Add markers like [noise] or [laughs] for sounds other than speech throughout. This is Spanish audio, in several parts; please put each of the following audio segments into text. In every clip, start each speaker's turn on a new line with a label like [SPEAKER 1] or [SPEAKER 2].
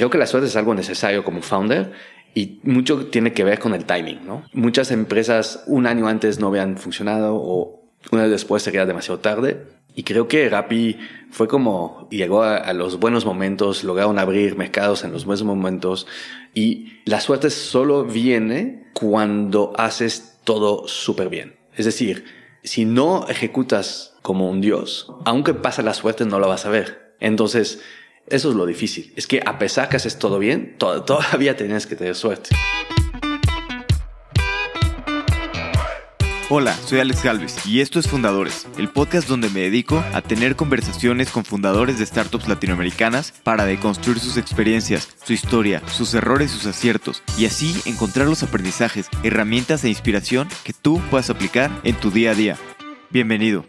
[SPEAKER 1] creo que la suerte es algo necesario como founder y mucho tiene que ver con el timing, ¿no? Muchas empresas un año antes no habían funcionado o un año después sería demasiado tarde. Y creo que Rappi fue como llegó a, los buenos momentos, lograron abrir mercados en los buenos momentos y la suerte solo viene cuando haces todo súper bien. Es decir, si no ejecutas como un dios, aunque pase la suerte no lo vas a ver. Entonces, eso es lo difícil. Es que a pesar que haces todo bien, todavía tienes que tener suerte.
[SPEAKER 2] Hola, soy Alex Galvez y esto es Fundadores, el podcast donde me dedico a tener conversaciones con fundadores de startups latinoamericanas para deconstruir sus experiencias, su historia, sus errores sus aciertos y así encontrar los aprendizajes, herramientas e inspiración que tú puedas aplicar en tu día a día. Bienvenido.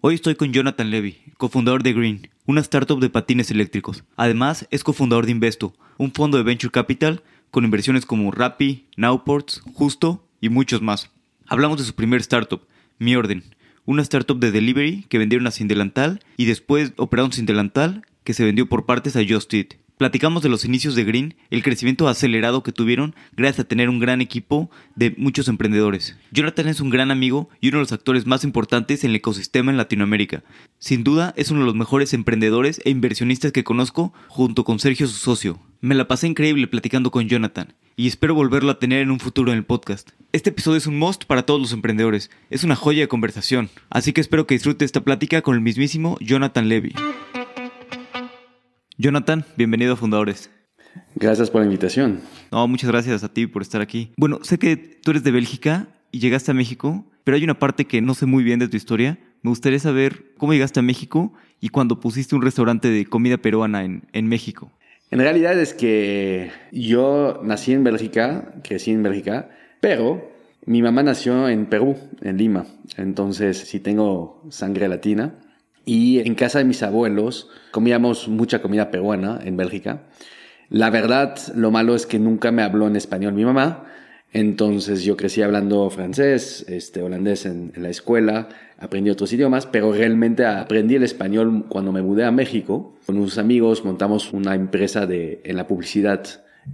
[SPEAKER 2] Hoy estoy con Jonathan Levy, cofundador de Green, una startup de patines eléctricos. Además, es cofundador de Investo, un fondo de venture capital con inversiones como Rappi, Nowports, Justo y muchos más. Hablamos de su primer startup, Mi Orden, una startup de delivery que vendieron a Sin Delantal y después operaron Sin Delantal que se vendió por partes a Just Eat. Platicamos de los inicios de Green, el crecimiento acelerado que tuvieron gracias a tener un gran equipo de muchos emprendedores. Jonathan es un gran amigo y uno de los actores más importantes en el ecosistema en Latinoamérica. Sin duda es uno de los mejores emprendedores e inversionistas que conozco junto con Sergio su socio. Me la pasé increíble platicando con Jonathan y espero volverlo a tener en un futuro en el podcast. Este episodio es un must para todos los emprendedores, es una joya de conversación, así que espero que disfrute esta plática con el mismísimo Jonathan Levy. Jonathan, bienvenido a Fundadores.
[SPEAKER 1] Gracias por la invitación.
[SPEAKER 2] No, muchas gracias a ti por estar aquí. Bueno, sé que tú eres de Bélgica y llegaste a México, pero hay una parte que no sé muy bien de tu historia. Me gustaría saber cómo llegaste a México y cuando pusiste un restaurante de comida peruana en, en México.
[SPEAKER 1] En realidad es que yo nací en Bélgica, crecí en Bélgica, pero mi mamá nació en Perú, en Lima. Entonces sí tengo sangre latina. Y en casa de mis abuelos comíamos mucha comida peruana en Bélgica. La verdad, lo malo es que nunca me habló en español mi mamá. Entonces yo crecí hablando francés, este, holandés en, la escuela, aprendí otros idiomas, pero realmente aprendí el español cuando me mudé a México. Con unos amigos montamos una empresa de, en la publicidad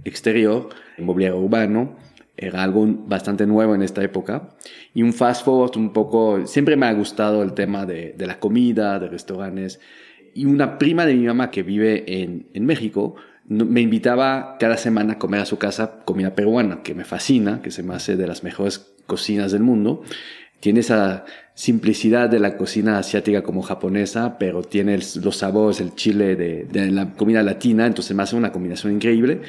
[SPEAKER 1] exterior, mobiliario urbano, era algo bastante nuevo en esta época. Y un fast forward un poco, siempre me ha gustado el tema de, la comida, de restaurantes. Y una prima de mi mamá que vive en, México me invitaba cada semana a comer a su casa comida peruana, que me fascina, que se me hace de las mejores cocinas del mundo. Tiene esa simplicidad de la cocina asiática como japonesa, pero tiene los sabores, el chile de, de la comida latina, entonces me hace una combinación increíble.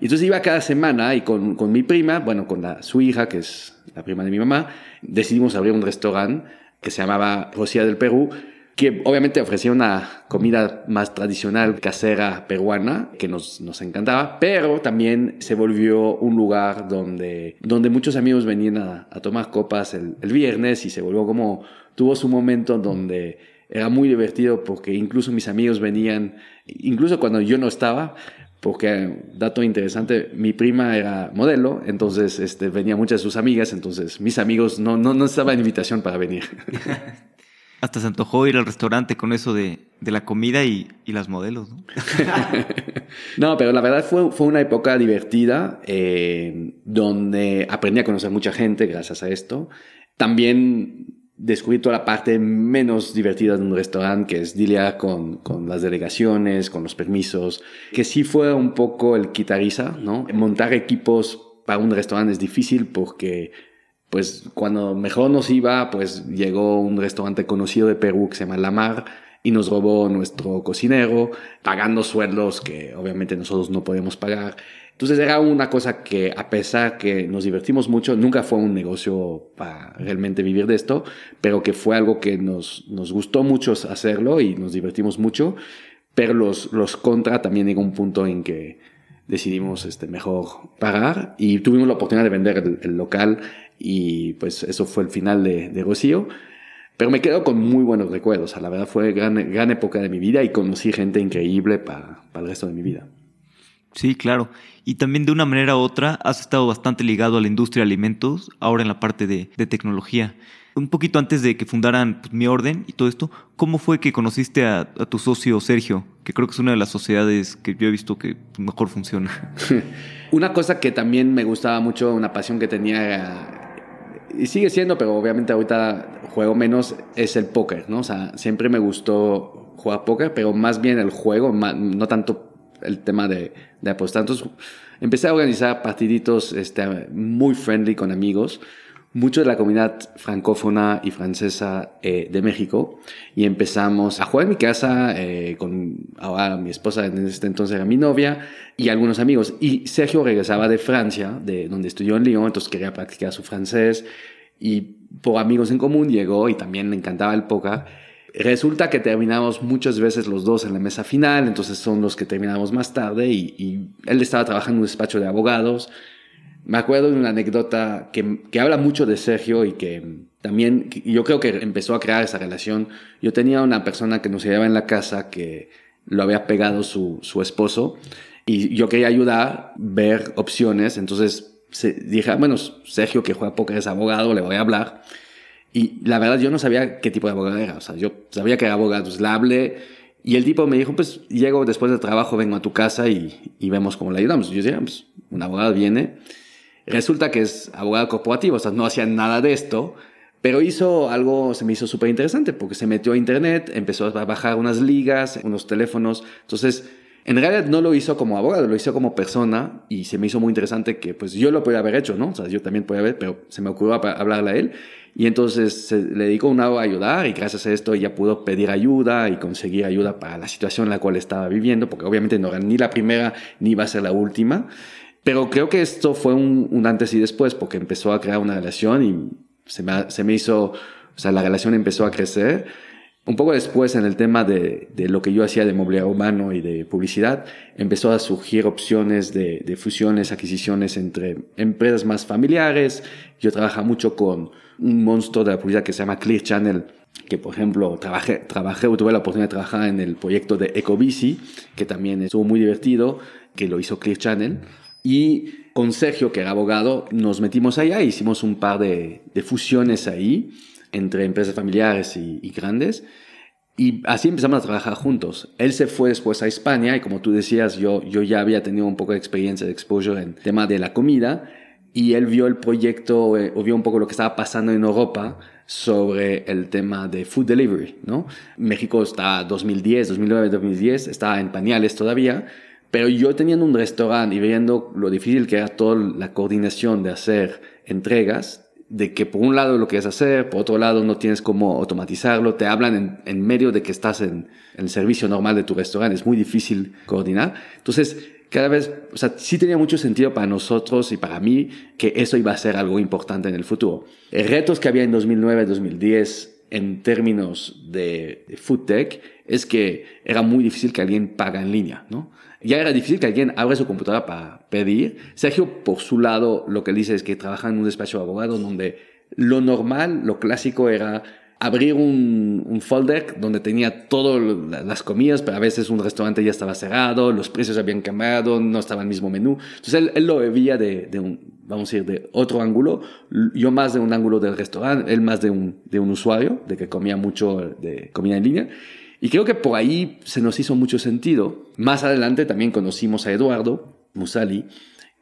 [SPEAKER 1] Y entonces iba cada semana y con, con mi prima, bueno, con la, su hija, que es la prima de mi mamá, decidimos abrir un restaurante que se llamaba Rocía del Perú, que obviamente ofrecía una comida más tradicional, casera, peruana, que nos, nos encantaba, pero también se volvió un lugar donde, donde muchos amigos venían a, a tomar copas el, el, viernes y se volvió como, tuvo su momento donde era muy divertido porque incluso mis amigos venían, incluso cuando yo no estaba, porque, dato interesante, mi prima era modelo, entonces este, venía muchas de sus amigas, entonces mis amigos no, no, no estaba en invitación para venir. [laughs]
[SPEAKER 2] Hasta se antojó ir al restaurante con eso de, de la comida y, y, las modelos, ¿no? [laughs]
[SPEAKER 1] no, pero la verdad fue, fue una época divertida eh, donde aprendí a conocer mucha gente gracias a esto. También descubrí toda la parte menos divertida de un restaurante, que es lidiar con, con, las delegaciones, con los permisos, que sí fue un poco el quitariza, ¿no? Montar equipos para un restaurante es difícil porque, pues, cuando mejor nos iba, pues llegó un restaurante conocido de Perú que se llama La Mar y nos robó nuestro cocinero, pagando sueldos que obviamente nosotros no podemos pagar. Entonces era una cosa que a pesar que nos divertimos mucho, nunca fue un negocio para realmente vivir de esto, pero que fue algo que nos, nos gustó mucho hacerlo y nos divertimos mucho, pero los, los contra también llegó un punto en que decidimos este, mejor pagar y tuvimos la oportunidad de vender el, el local y pues eso fue el final de, de Rocío. Pero me quedo con muy buenos recuerdos. la verdad fue gran, gran época de mi vida y conocí gente increíble para, para el resto de mi vida.
[SPEAKER 2] Sí, claro. Y también de una manera u otra has estado bastante ligado a la industria de alimentos, ahora en la parte de, de tecnología. un poquito antes de que fundaran pues, Mi Orden y todo esto, ¿cómo fue que conociste a, tu socio Sergio? Que creo que es una de las sociedades que yo he visto que mejor funciona. [laughs]
[SPEAKER 1] una cosa que también me gustaba mucho, una pasión que tenía y sigue siendo, pero obviamente ahorita juego menos, es el póker, ¿no? O sea, siempre me gustó jugar póker, pero más bien el juego, no tanto el tema de, de apostar. Entonces, empecé a organizar partiditos este, muy friendly con amigos. Mucho de la comunidad francófona y francesa eh, de México. Y empezamos a jugar en mi casa eh, con ahora mi esposa en este entonces era mi novia y algunos amigos. Y Sergio regresaba de Francia de donde estudió en Lyon entonces quería practicar su francés. Y por amigos en común llegó y también le encantaba el póker resulta que terminamos muchas veces los dos en la mesa final entonces son los que terminamos más tarde y, él estaba trabajando en un despacho de abogados me acuerdo de una anécdota que, que, habla mucho de Sergio y que también yo creo que empezó a crear esa relación. Yo tenía una persona que nos llevaba en la casa que lo había pegado su, su esposo y yo quería ayudar, ver opciones. Entonces dije, ah, bueno, Sergio que juega póker es abogado, le voy a hablar. Y la verdad yo no sabía qué tipo de abogado era. O sea, yo sabía que era abogado, entonces le hablé. Y el tipo me dijo, pues llego después del trabajo, vengo a tu casa y, y vemos cómo le ayudamos. Yo decía, pues un abogado viene Resulta que es abogado corporativo, o sea, no hacía nada de esto, pero hizo algo, se me hizo súper interesante, porque se metió a internet, empezó a bajar unas ligas, unos teléfonos, entonces... En realidad no lo hizo como abogado, lo hizo como persona y se me hizo muy interesante que pues yo lo podía haber hecho, ¿no? O sea, yo también podía haber, pero se me ocurrió hablarle a él y entonces se le dedicó un lado a ayudar y gracias a esto ella pudo pedir ayuda y conseguir ayuda para la situación en la cual estaba viviendo, porque obviamente no era ni la primera ni iba a ser la última. Pero creo que esto fue un, antes y después, porque empezó a crear una relación y se me, se me hizo, o sea, la relación empezó a crecer. Un poco después, en el tema de, de, lo que yo hacía de mobiliario humano y de publicidad, empezó a surgir opciones de, de, fusiones, adquisiciones entre empresas más familiares. Yo trabajaba mucho con un monstruo de la publicidad que se llama Clear Channel, que por ejemplo trabajé, trabajé tuve la oportunidad de trabajar en el proyecto de Ecobici, que también estuvo muy divertido, que lo hizo Clear Channel. Y con Sergio, que era abogado, nos metimos allá, hicimos un par de, fusiones ahí entre empresas familiares y, grandes. Y así empezamos a trabajar juntos. Él se fue después a España y como tú decías, yo, yo ya había tenido un poco de experiencia de exposure en tema de la comida y él vio el proyecto eh, o vio un poco lo que estaba pasando en Europa sobre el tema de food delivery, ¿no? México está 2010, 2009, 2010, está en pañales todavía pero yo teniendo un restaurante y viendo lo difícil que era toda la coordinación de hacer entregas, de que por un lado lo quieres hacer, por otro lado no tienes cómo automatizarlo, te hablan en, medio de que estás en, el servicio normal de tu restaurante, es muy difícil coordinar. Entonces, cada vez, o sea, sí tenía mucho sentido para nosotros y para mí que eso iba a ser algo importante en el futuro. El retos que había en 2009, 2010 en términos de, de food tech es que era muy difícil que alguien paga en línea, ¿no? ya era difícil que alguien abra su computadora para pedir. Sergio, por su lado, lo que dice es que trabaja en un despacho de abogados donde lo normal, lo clásico era abrir un, un folder donde tenía todas las comidas, pero a veces un restaurante ya estaba cerrado, los precios habían cambiado, no estaba el mismo menú. Entonces él, lo veía de, de, un, vamos a decir, de otro ángulo, yo más de un ángulo del restaurante, él más de un, de un usuario, de que comía mucho de comida en línea. Y creo que por ahí se nos hizo mucho sentido. Más adelante también conocimos a Eduardo Musali,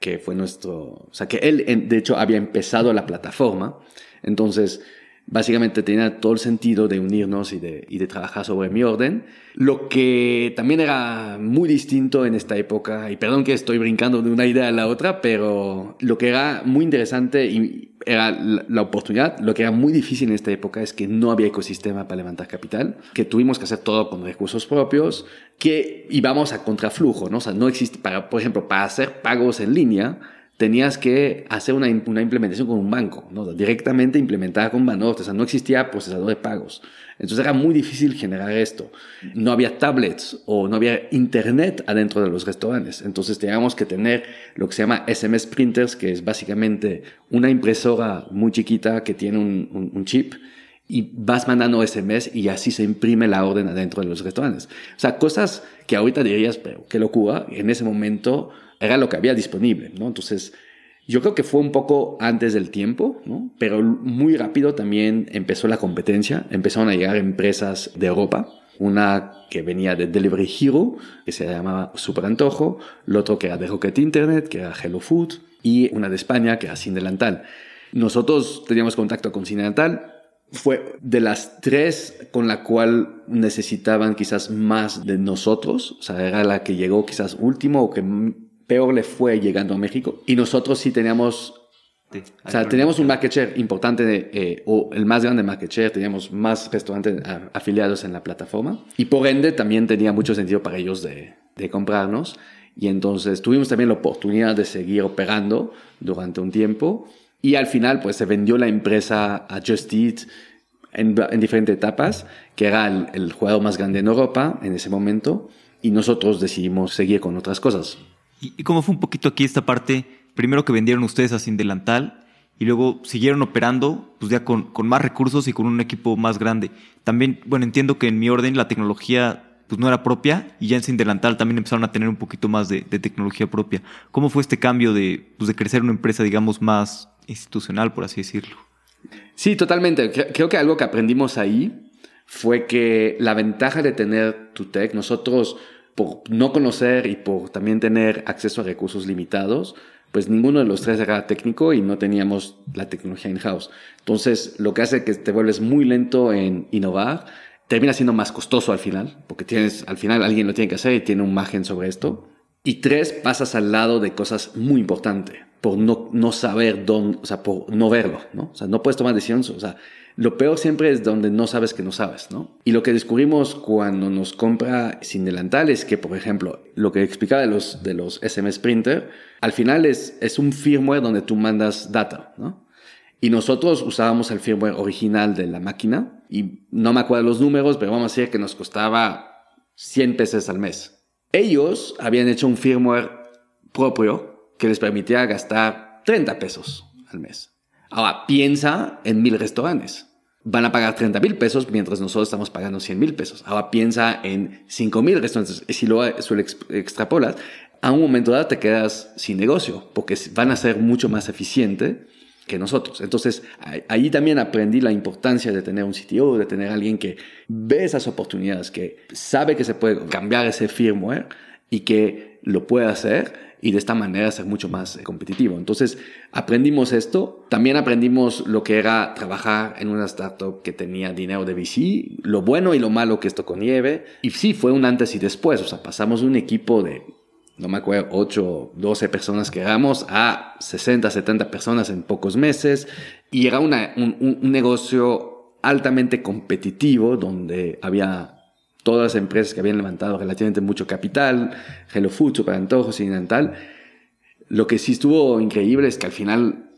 [SPEAKER 1] que fue nuestro, o sea, que él de hecho había empezado la plataforma. Entonces, básicamente tenía todo el sentido de unirnos y de, trabajar sobre mi orden. Lo que también era muy distinto en esta época, y perdón que estoy brincando de una idea a la otra, pero lo que era muy interesante y era la oportunidad, lo que era muy difícil en esta época es que no había ecosistema para levantar capital, que tuvimos que hacer todo con recursos propios, que íbamos a contraflujo, ¿no? O sea, no existe, para, por ejemplo, para hacer pagos en línea, tenías que hacer una, implementación con un banco, ¿no? directamente implementada con Banorte, o sea, no existía procesador de pagos. Entonces era muy difícil generar esto. No había tablets o no había internet adentro de los restaurantes. Entonces teníamos que tener lo que se llama SMS printers, que es básicamente una impresora muy chiquita que tiene un, un chip y vas mandando SMS y así se imprime la orden adentro de los restaurantes. O sea, cosas que ahorita dirías, pero qué locura, en ese momento era lo que había disponible, ¿no? Entonces, Yo creo que fue un poco antes del tiempo, ¿no? pero muy rápido también empezó la competencia, empezaron a llegar empresas de Europa, una que venía de Delivery Hero, que se llamaba Super Antojo, el otro que era de Rocket Internet, que era Hello Food, y una de España, que era Sin Delantal. Nosotros teníamos contacto con Sin Delantal, fue de las tres con la cual necesitaban quizás más de nosotros, o sea, era la que llegó quizás último o que peor le fue llegando a México. Y nosotros sí teníamos, o sea, teníamos un market share importante, eh, o el más grande market share, teníamos más restaurantes afiliados en la plataforma. Y por ende también tenía mucho sentido para ellos de, de comprarnos. Y entonces tuvimos también la oportunidad de seguir operando durante un tiempo. Y al final, pues se vendió la empresa a Just Eat en, en diferentes etapas, que era el, el jugador más grande en Europa en ese momento. Y nosotros decidimos seguir con otras cosas.
[SPEAKER 2] ¿Y cómo fue un poquito aquí esta parte? Primero que vendieron ustedes a Sin Delantal y luego siguieron operando, pues ya con, con, más recursos y con un equipo más grande. También, bueno, entiendo que en mi orden la tecnología pues no era propia y ya en Sin Delantal también empezaron a tener un poquito más de, de tecnología propia. ¿Cómo fue este cambio de, pues de crecer una empresa, digamos, más institucional, por así decirlo?
[SPEAKER 1] Sí, totalmente. Creo que algo que aprendimos ahí fue que la ventaja de tener tu tech, nosotros por no conocer y por también tener acceso a recursos limitados, pues ninguno de los tres era técnico y no teníamos la tecnología in-house. Entonces, lo que hace que te vuelves muy lento en innovar, termina siendo más costoso al final, porque tienes, al final alguien lo tiene que hacer y tiene un margen sobre esto. Y tres, pasas al lado de cosas muy importantes, por no, no saber dónde, o sea, por no verlo, ¿no? O sea, no puedes tomar decisiones, o sea, lo peor siempre es donde no sabes que no sabes, ¿no? Y lo que descubrimos cuando nos compra sin delantal es que, por ejemplo, lo que explicaba de los, de los SMS Printer, al final es, es un firmware donde tú mandas data, ¿no? Y nosotros usábamos el firmware original de la máquina y no me acuerdo los números, pero vamos a decir que nos costaba 100 pesos al mes. Ellos habían hecho un firmware propio que les permitía gastar 30 pesos al mes. Ahora, piensa en mil restaurantes. Van a pagar 30 mil pesos mientras nosotros estamos pagando 100 mil pesos. Ahora piensa en 5 mil restaurantes. Si lo extrapolas, a un momento dado te quedas sin negocio porque van a ser mucho más eficientes que nosotros. Entonces, ahí también aprendí la importancia de tener un CTO, de tener alguien que ve esas oportunidades, que sabe que se puede cambiar ese firmware y que lo puede hacer y de esta manera ser mucho más competitivo. Entonces, aprendimos esto. También aprendimos lo que era trabajar en una startup que tenía dinero de VC, lo bueno y lo malo que esto conlleve. Y sí, fue un antes y después. O sea, pasamos de un equipo de, no me acuerdo, 8, 12 personas que éramos a 60, 70 personas en pocos meses. Y era una, un, un negocio altamente competitivo donde había todas las empresas que habían levantado relativamente mucho capital, Hello Food, Super Antojos y tal. Lo que sí estuvo increíble es que al final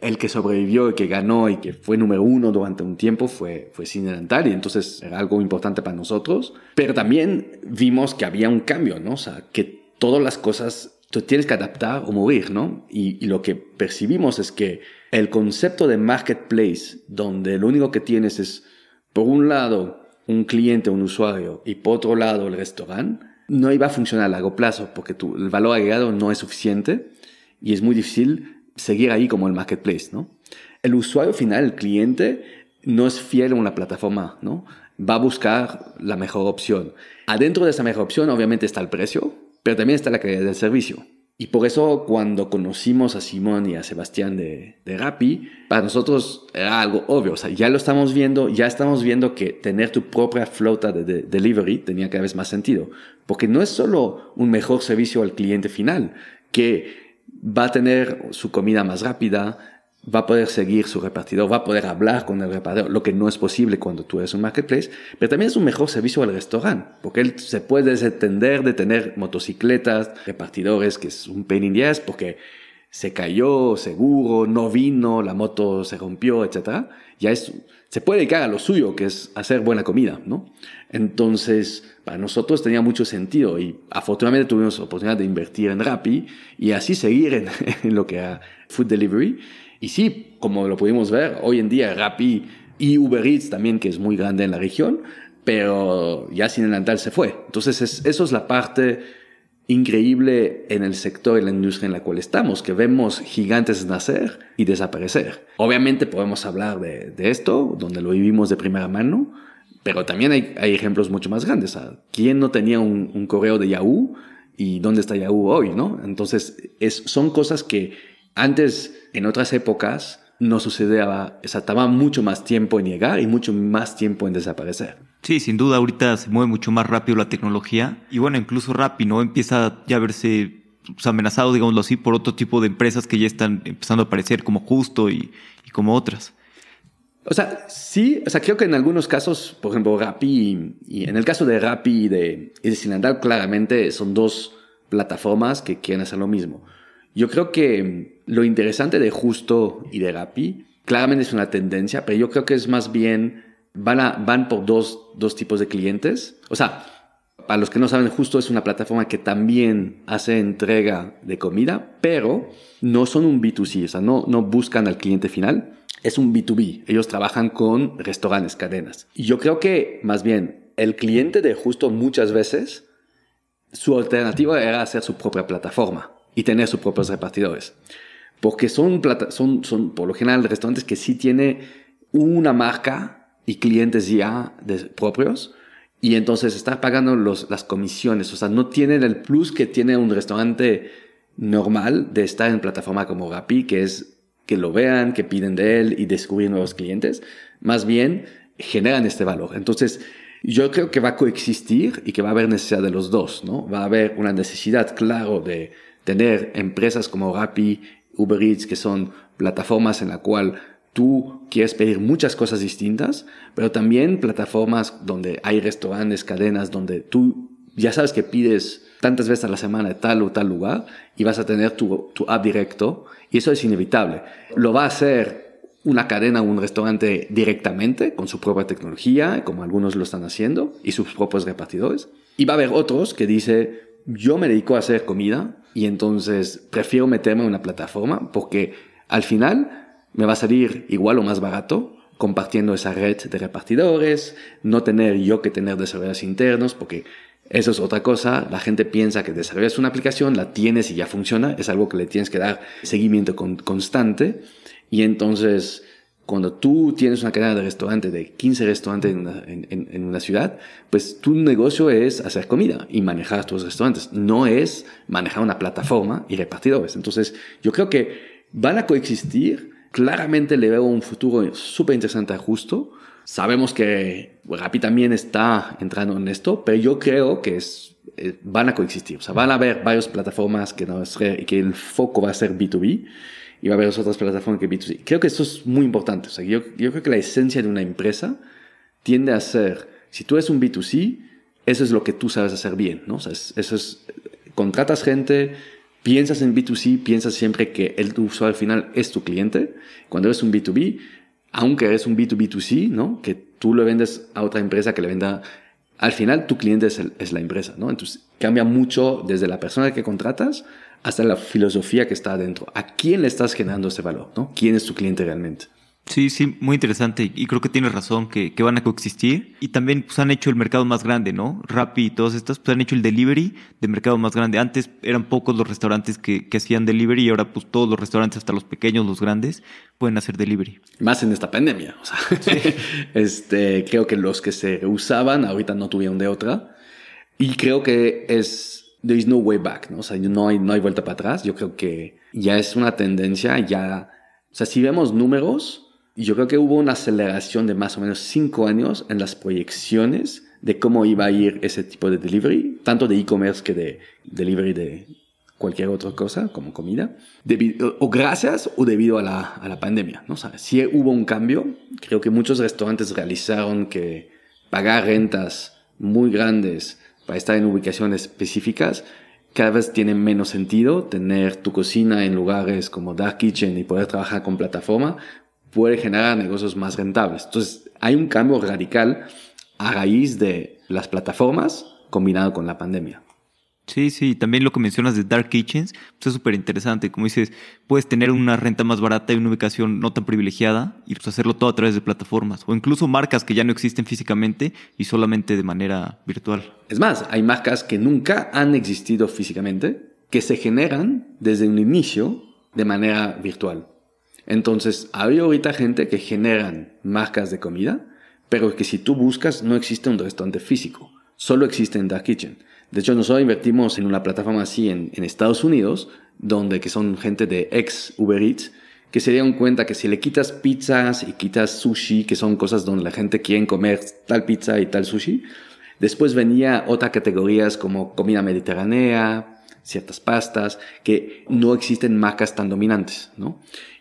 [SPEAKER 1] el que sobrevivió y que ganó y que fue número uno durante un tiempo fue, fue Cinedental y entonces era algo importante para nosotros. Pero también vimos que había un cambio, ¿no? O sea, que todas las cosas tú tienes que adaptar o morir, ¿no? Y lo que percibimos es que el concepto de marketplace, donde lo único que tienes es, por un lado, un cliente, un usuario, y por otro lado el restaurante, no iba a funcionar a largo plazo porque el valor agregado no es suficiente y es muy difícil seguir ahí como el marketplace, ¿no? El usuario final, el cliente, no es fiel a una plataforma, ¿no? Va a buscar la mejor opción. Adentro de esa mejor opción, obviamente, está el precio, pero también está la calidad del servicio. Y por eso cuando conocimos a Simón y a Sebastián de, de Rappi, para nosotros era algo obvio. O sea, ya lo estamos viendo, ya estamos viendo que tener tu propia flota de, delivery tenía cada vez más sentido. Porque no es solo un mejor servicio al cliente final, que va a tener su comida más rápida, va a poder seguir su repartidor, va a poder hablar con el repartidor, lo que no es posible cuando tú eres un marketplace, pero también es un mejor servicio al restaurante, porque él se puede desentender de tener motocicletas, repartidores, que es un pain in the porque se cayó, seguro, no vino, la moto se rompió, etc. Ya es, se puede dedicar a lo suyo, que es hacer buena comida, ¿no? Entonces, para nosotros tenía mucho sentido y afortunadamente tuvimos oportunidad de invertir en Rappi y así seguir en, [laughs] en lo que era food delivery y sí, como lo pudimos ver, hoy en día Rappi y Uber Eats también, que es muy grande en la región, pero ya sin adelantar se fue. Entonces, eso es la parte increíble en el sector, en la industria en la cual estamos, que vemos gigantes nacer y desaparecer. Obviamente podemos hablar de, esto, donde lo vivimos de primera mano, pero también hay, ejemplos mucho más grandes. ¿Quién no tenía un, correo de Yahoo y dónde está Yahoo hoy? ¿no? Entonces, es, son cosas que antes, en otras épocas, no sucedía, o sea, tardaba mucho más tiempo en llegar y mucho más tiempo en desaparecer.
[SPEAKER 2] Sí, sin duda ahorita se mueve mucho más rápido la tecnología y bueno, incluso Rappi, ¿no? Empieza ya a verse pues, amenazado, digámoslo así, por otro tipo de empresas que ya están empezando a aparecer como Justo y, como otras.
[SPEAKER 1] O sea, sí, o sea, creo que en algunos casos, por ejemplo, Rappi y, en el caso de Rappi y de, y de claramente son dos plataformas que quieren hacer lo mismo. Yo creo que lo interesante de Justo y de Rappi, claramente es una tendencia, pero yo creo que es más bien van, a, van por dos, dos tipos de clientes. O sea, para los que no saben, justo es una plataforma que también hace entrega de comida, pero no son un B2C, o sea, no, no buscan al cliente final, es un B2B. Ellos trabajan con restaurantes, cadenas. Y yo creo que más bien el cliente de justo muchas veces, su alternativa era hacer su propia plataforma y tener sus propios repartidores. Porque son, son, son por lo general restaurantes que sí tiene una marca y clientes ya propios y entonces está pagando los, las comisiones. O sea, no tienen el plus que tiene un restaurante normal de estar en plataforma como Rappi, que es que lo vean, que piden de él y descubrir nuevos clientes. Más bien, generan este valor. Entonces, yo creo que va a coexistir y que va a haber necesidad de los dos, ¿no? Va a haber una necesidad, claro, de tener empresas como Rappi, Uber Eats, que son plataformas en la cual tú quieres pedir muchas cosas distintas, pero también plataformas donde hay restaurantes, cadenas, donde tú ya sabes que pides tantas veces a la semana de tal o tal lugar y vas a tener tu, tu app directo y eso es inevitable. Lo va a hacer una cadena o un restaurante directamente con su propia tecnología, como algunos lo están haciendo, y sus propios repartidores. Y va a haber otros que dice, yo me dedico a hacer comida y entonces prefiero meterme en una plataforma porque al final me va a salir igual o más barato compartiendo esa red de repartidores, no tener yo que tener desarrolladores internos, porque eso es otra cosa. La gente piensa que desarrollas una aplicación, la tienes y ya funciona, es algo que le tienes que dar seguimiento constante. Y entonces, cuando tú tienes una cadena de restaurantes, de 15 restaurantes en una, ciudad, pues tu negocio es hacer comida y manejar tus restaurantes, no es manejar una plataforma y repartidores. Entonces, yo creo que van a coexistir claramente le veo un futuro súper interesante a Justo. Sabemos que Rappi también está entrando en esto, pero yo creo que es, eh, van a coexistir. O sea, van a haber varias plataformas que, no es, que el foco va a ser B2B y va a haber otras plataformas que B2C. Creo que esto es muy importante. O sea, yo, yo creo que la esencia de una empresa tiende a ser, si tú eres un B2C, eso es lo que tú sabes hacer bien, ¿no? O sea, eso es, contratas gente, piensas en B2C, piensas siempre que el usuario final es tu cliente. Cuando eres un B2B, aunque eres un B2B2C, ¿no? Que tú le vendes a otra empresa que le venda, al final tu cliente es, es la empresa, ¿no? Entonces cambia mucho desde la persona que contratas hasta la filosofía que está adentro. ¿A quién le estás generando ese valor, ¿no? ¿Quién es tu cliente realmente?
[SPEAKER 2] Sí, sí, muy interesante. Y creo que tienes razón que, que, van a coexistir. Y también pues, han hecho el mercado más grande, ¿no? Rappi y todas estas, pues han hecho el delivery de mercado más grande. Antes eran pocos los restaurantes que, que hacían delivery y ahora pues todos los restaurantes, hasta los pequeños, los grandes, pueden hacer delivery.
[SPEAKER 1] Más en esta pandemia. O sea, [laughs] este, creo que los que se usaban ahorita no tuvieron de otra. Y creo que es, there is no way back, ¿no? O sea, no hay, no hay vuelta para atrás. Yo creo que ya es una tendencia, ya, o sea, si vemos números, y yo creo que hubo una aceleración de más o menos cinco años en las proyecciones de cómo iba a ir ese tipo de delivery, tanto de e-commerce que de delivery de cualquier otra cosa, como comida, debido, o gracias o debido a la, a la pandemia. ¿no? O sea, si hubo un cambio, creo que muchos restaurantes realizaron que pagar rentas muy grandes para estar en ubicaciones específicas cada vez tiene menos sentido tener tu cocina en lugares como Dark Kitchen y poder trabajar con plataforma puede generar negocios más rentables. Entonces, hay un cambio radical a raíz de las plataformas combinado con la pandemia.
[SPEAKER 2] Sí, sí, también lo que mencionas de Dark Kitchens, pues es súper interesante. Como dices, puedes tener una renta más barata y una ubicación no tan privilegiada y pues hacerlo todo a través de plataformas o incluso marcas que ya no existen físicamente y solamente de manera virtual.
[SPEAKER 1] Es más, hay marcas que nunca han existido físicamente, que se generan desde un inicio de manera virtual. Entonces, hay ahorita gente que generan marcas de comida, pero que si tú buscas no existe un restaurante físico, solo existe en Dark Kitchen. De hecho, nosotros invertimos en una plataforma así en, Estados Unidos, donde que son gente de ex Uber Eats, que se dieron cuenta que si le quitas pizzas y quitas sushi, que son cosas donde la gente quiere comer tal pizza y tal sushi, después venía otras categorías como comida mediterránea, ciertas pastas, que no existen marcas tan dominantes, ¿no?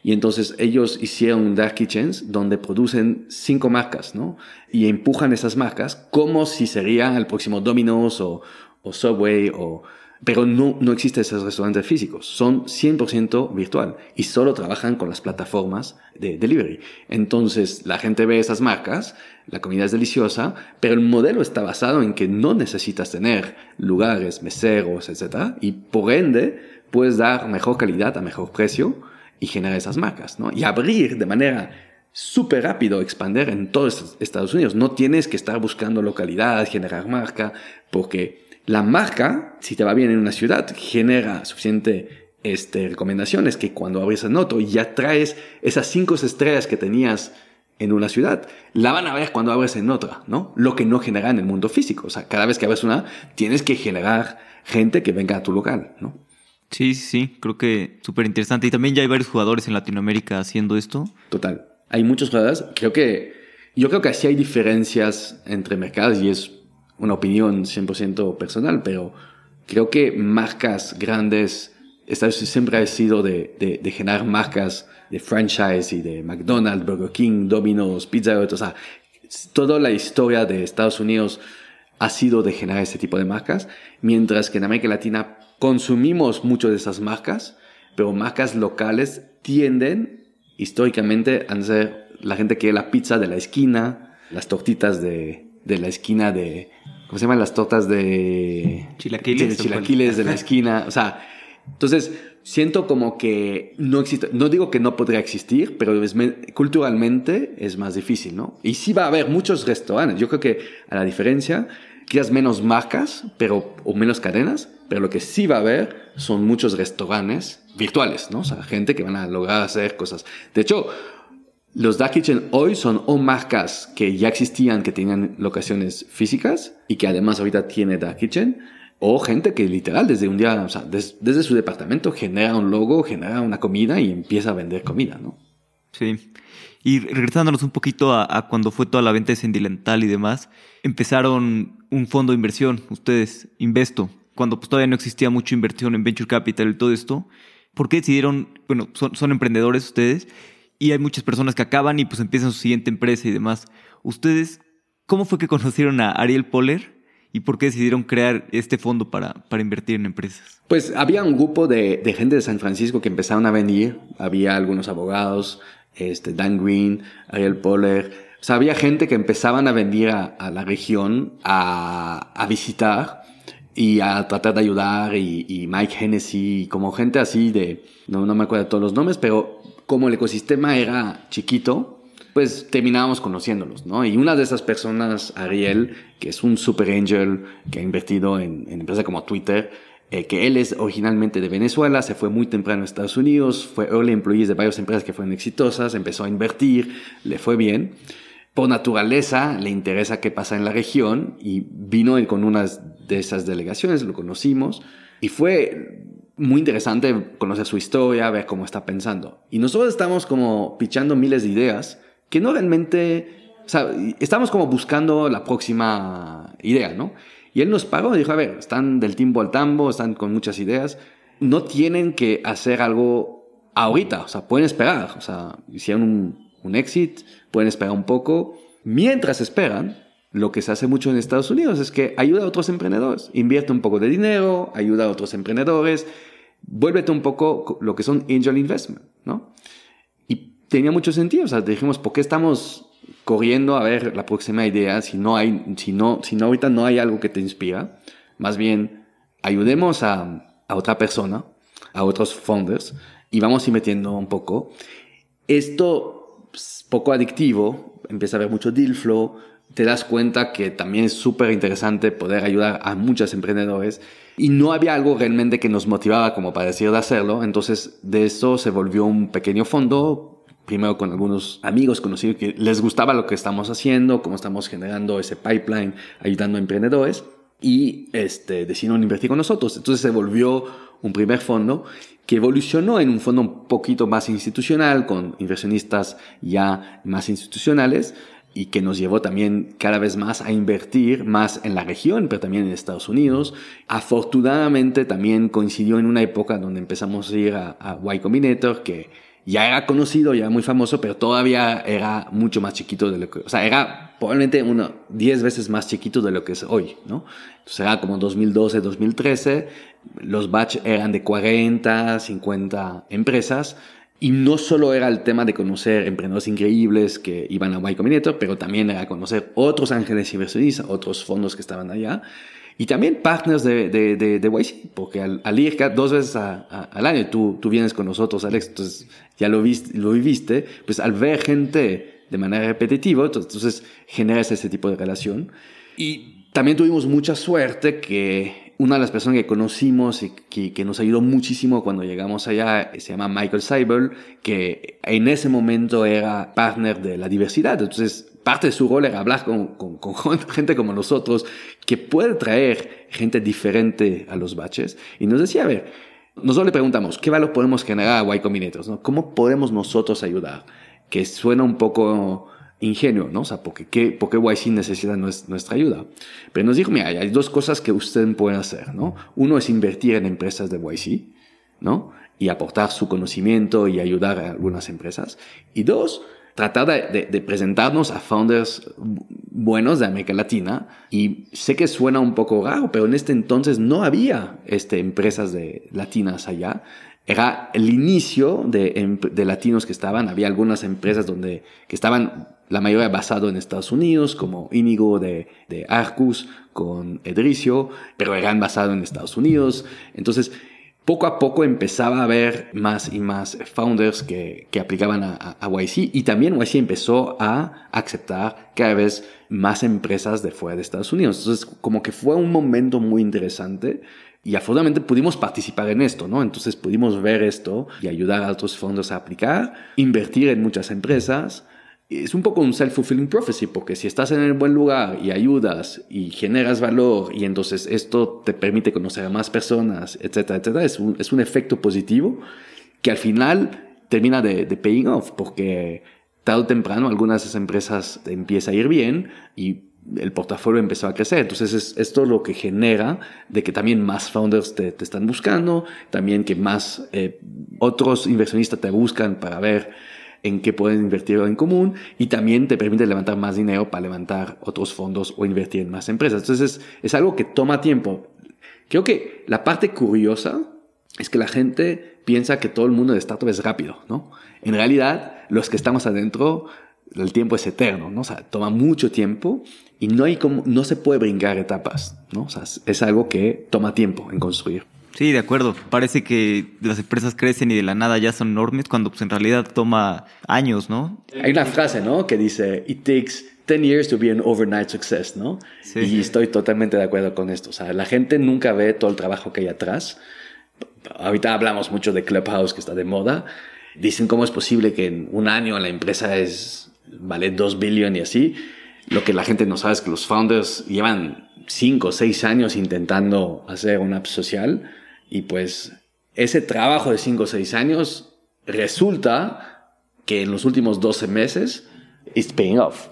[SPEAKER 1] Y entonces ellos hicieron dark kitchens donde producen cinco marcas, ¿no? Y empujan esas marcas como si sería el próximo Domino's o, o Subway, o, pero no, no existen esos restaurantes físicos, son 100% virtual y solo trabajan con las plataformas de delivery. Entonces la gente ve esas marcas, la comida es deliciosa, pero el modelo está basado en que no necesitas tener lugares, meseros, etc. Y por ende puedes dar mejor calidad a mejor precio y generar esas marcas, ¿no? Y abrir de manera súper rápido, expander en todos Estados Unidos. No tienes que estar buscando localidad, generar marca, porque la marca, si te va bien en una ciudad, genera suficiente este, recomendaciones que cuando abres en otro ya traes esas cinco estrellas que tenías en una ciudad, la van a ver cuando abres en otra, ¿no? Lo que no genera en el mundo físico. O sea, cada vez que abres una, tienes que generar gente que venga a tu local, ¿no?
[SPEAKER 2] Sí, sí, sí, creo que súper interesante. Y también ya hay varios jugadores en Latinoamérica haciendo esto.
[SPEAKER 1] Total. Hay muchos jugadores. Creo que, yo creo que así hay diferencias entre mercados y es una opinión 100% personal, pero creo que marcas grandes, Unidos siempre ha sido de, de, generar marcas de franchise y de McDonald's, Burger King, Domino's, Pizza Hut, o sea, toda la historia de Estados Unidos ha sido de generar este tipo de marcas, mientras que en América Latina consumimos mucho de esas marcas, pero marcas locales tienden históricamente a ser la gente que la pizza de la esquina, las tortitas de, de la esquina de, ¿cómo se llaman las tortas de
[SPEAKER 2] chilaquiles?
[SPEAKER 1] De chilaquiles de la [laughs] esquina. O sea, entonces siento como que no existe, no digo que no podría existir, pero culturalmente es más difícil, ¿no? Y sí va a haber muchos restaurantes. Yo creo que a la diferencia, quizás menos marcas, pero, o menos cadenas, pero lo que sí va a haber son muchos restaurantes virtuales, ¿no? O sea, gente que van a lograr hacer cosas. De hecho, los Dark Kitchen hoy son o marcas que ya existían, que tenían locaciones físicas y que además ahorita tiene Dark Kitchen, o gente que literal desde un día, o sea, desde su departamento genera un logo, genera una comida y empieza a vender comida, ¿no?
[SPEAKER 2] Sí. Y regresándonos un poquito a, cuando fue toda la venta de Sendilental y demás, empezaron un fondo de inversión, ustedes, Investo, cuando pues, todavía no existía mucha inversión en Venture Capital y todo esto. ¿Por qué decidieron, bueno, son, emprendedores ustedes, y hay muchas personas que acaban y pues empiezan su siguiente empresa y demás. ¿Ustedes cómo fue que conocieron a Ariel Poller y por qué decidieron crear este fondo para, para invertir en empresas?
[SPEAKER 1] Pues había un grupo de, de, gente de San Francisco que empezaron a venir, había algunos abogados, este, Dan Green, Ariel Poller, o sea, había gente que empezaban a venir a, la región a, a, visitar y a tratar de ayudar y, y Mike Hennessy, como gente así de, no, no me acuerdo de todos los nombres, pero como el ecosistema era chiquito, pues terminábamos conociéndolos, ¿no? Y una de esas personas, Ariel, que es un super angel que ha invertido en, en empresas como Twitter, eh, que él es originalmente de Venezuela, se fue muy temprano a Estados Unidos, fue early employee de varias empresas que fueron exitosas, empezó a invertir, le fue bien. Por naturaleza le interesa qué pasa en la región y vino con una de esas delegaciones, lo conocimos y fue muy interesante conocer su historia, ver cómo está pensando. Y nosotros estamos como pichando miles de ideas que no realmente, o sea, estamos como buscando la próxima idea, ¿no? Y él nos paró y dijo, a ver, están del timbo al tambo, están con muchas ideas, no tienen que hacer algo ahorita, o sea, pueden esperar, o sea, hicieron un, un exit, pueden esperar un poco, mientras esperan, lo que se hace mucho en Estados Unidos es que ayuda a otros emprendedores, invierte un poco de dinero, ayuda a otros emprendedores, vuélvete un poco lo que son angel investment, ¿no? Y tenía mucho sentido, o sea, dijimos, ¿por qué estamos corriendo a ver la próxima idea si no hay, si no, si no ahorita no hay algo que te inspira? Más bien ayudemos a, otra persona, a otros founders, y vamos invirtiendo un poco. Esto es poco adictivo, empieza a haber mucho deal flow, te das cuenta que también es súper interesante poder ayudar a muchos emprendedores y no había algo realmente que nos motivaba como para decir de hacerlo, entonces de eso se volvió un pequeño fondo, primero con algunos amigos conocidos que les gustaba lo que estamos haciendo, cómo estamos generando ese pipeline, ayudando a emprendedores y este, decidieron invertir con nosotros. Entonces se volvió un primer fondo que evolucionó en un fondo un poquito más institucional, con inversionistas ya más institucionales, y que nos llevó también cada vez más a invertir más en la región, pero también en Estados Unidos. Afortunadamente también coincidió en una época donde empezamos a ir a, a Y Combinator, que ya era conocido, ya era muy famoso, pero todavía era mucho más chiquito de lo que, o sea, era probablemente uno 10 veces más chiquito de lo que es hoy, ¿no? Entonces era como 2012, 2013, los batch eran de 40, 50 empresas, y no solo era el tema de conocer emprendedores increíbles que iban a Y Combinator, pero también era conocer otros ángeles inversionistas, otros fondos que estaban allá. Y también partners de, de, de, de YC, porque al, al, ir dos veces al año, tú, tú vienes con nosotros, Alex, entonces ya lo, viste, lo viviste, pues al ver gente de manera repetitiva, entonces generas ese tipo de relación. Y también tuvimos mucha suerte que una de las personas que conocimos y que, que, nos ayudó muchísimo cuando llegamos allá se llama Michael Seibel, que en ese momento era partner de la diversidad. Entonces, parte de su rol era hablar con, con, con [laughs] gente como nosotros que puede traer gente diferente a los baches. Y nos decía, a ver, nosotros le preguntamos, ¿qué valor podemos generar a Y Combinator? ¿no? ¿Cómo podemos nosotros ayudar? Que suena un poco ingenuo, ¿no? O sea, porque qué, porque YC necesita nuestra ayuda. Pero nos dijo, mira, hay dos cosas que usted puede hacer, ¿no? Uno es invertir en empresas de YC, ¿no? Y aportar su conocimiento y ayudar a algunas empresas. Y dos, tratar de, presentarnos a founders buenos de América Latina. Y sé que suena un poco raro, pero en este entonces no había este, empresas de latinas allá era el inicio de, latinos que estaban. Había algunas empresas donde, que estaban la mayoría basado en Estados Unidos, como Inigo de, de Arcus con Edricio, pero eran basados en Estados Unidos. Entonces, poco a poco empezaba a haber más y más founders que, que aplicaban a, a, YC y también YC empezó a aceptar cada vez más empresas de fuera de Estados Unidos. Entonces, como que fue un momento muy interesante y afortunadamente pudimos participar en esto, ¿no? Entonces pudimos ver esto y ayudar a otros fondos a aplicar, invertir en muchas empresas es un poco un self-fulfilling prophecy, porque si estás en el buen lugar y ayudas y generas valor y entonces esto te permite conocer a más personas, etcétera, etcétera, es un, es un efecto positivo que al final termina de, de paying off, porque tarde o temprano algunas de esas empresas empieza a ir bien y el portafolio empezó a crecer. Entonces es esto lo que genera de que también más founders te, te están buscando, también que más eh, otros inversionistas te buscan para ver en qué pueden invertir en común y también te permite levantar más dinero para levantar otros fondos o invertir en más empresas. Entonces es, algo que toma tiempo. Creo que la parte curiosa es que la gente piensa que todo el mundo de startup es rápido, ¿no? En realidad, los que estamos adentro, el tiempo es eterno, ¿no? O sea, toma mucho tiempo y no hay como, no se puede brincar etapas, ¿no? O sea, es algo que toma tiempo en construir.
[SPEAKER 2] Sí, de acuerdo. Parece que las empresas crecen y de la nada ya son enormes cuando pues en realidad toma años, ¿no?
[SPEAKER 1] Hay una frase, ¿no? Que dice, it takes 10 years to be an overnight success, ¿no? Sí. Y estoy totalmente de acuerdo con esto. O sea, la gente nunca ve todo el trabajo que hay atrás. Ahorita hablamos mucho de Clubhouse, que está de moda. Dicen cómo es posible que en un año la empresa es, vale 2 billones y así. Lo que la gente no sabe es que los founders llevan 5 o 6 años intentando hacer una app social y pues ese trabajo de 5 o 6 años resulta que en los últimos 12 meses it's paying off.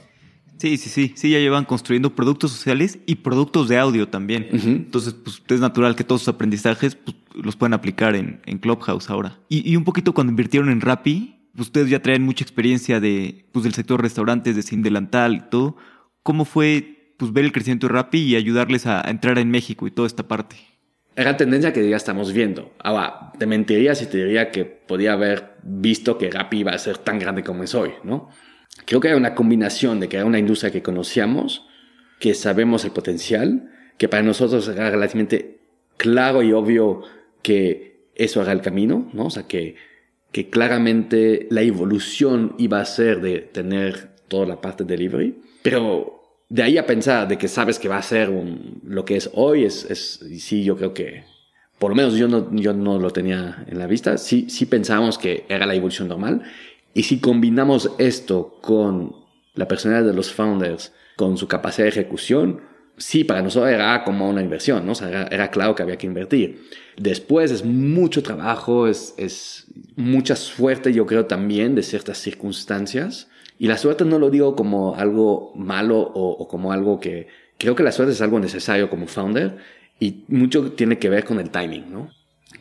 [SPEAKER 2] Sí, sí, sí, sí, ya llevan construyendo productos sociales y productos de audio también. Uh -huh. Entonces, pues es natural que todos sus aprendizajes pues, los puedan aplicar en, en Clubhouse ahora. Y, y, un poquito cuando invirtieron en Rappi, pues, ustedes ya traen mucha experiencia de, pues, del sector restaurantes, de sin delantal y todo. ¿Cómo fue pues, ver el crecimiento de Rappi y ayudarles a, a entrar en México y toda esta parte?
[SPEAKER 1] Era tendencia que ya estamos viendo. Ahora, te mentiría si te diría que podía haber visto que Rappi iba a ser tan grande como es hoy, ¿no? Creo que era una combinación de que era una industria que conocíamos, que sabemos el potencial, que para nosotros era relativamente claro y obvio que eso era el camino, ¿no? O sea, que, que claramente la evolución iba a ser de tener toda la parte de delivery, pero de ahí a pensar de que sabes que va a ser lo que es hoy, es, es sí, yo creo que, por lo menos yo no, yo no lo tenía en la vista, sí, sí pensábamos que era la evolución normal, y si combinamos esto con la personalidad de los founders, con su capacidad de ejecución, sí, para nosotros era como una inversión, ¿no? Era, claro que había que invertir. Después es mucho trabajo, es, es mucha suerte, yo creo también, de ciertas circunstancias. Y la suerte no lo digo como algo malo o, o, como algo que... Creo que la suerte es algo necesario como founder y mucho tiene que ver con el timing, ¿no?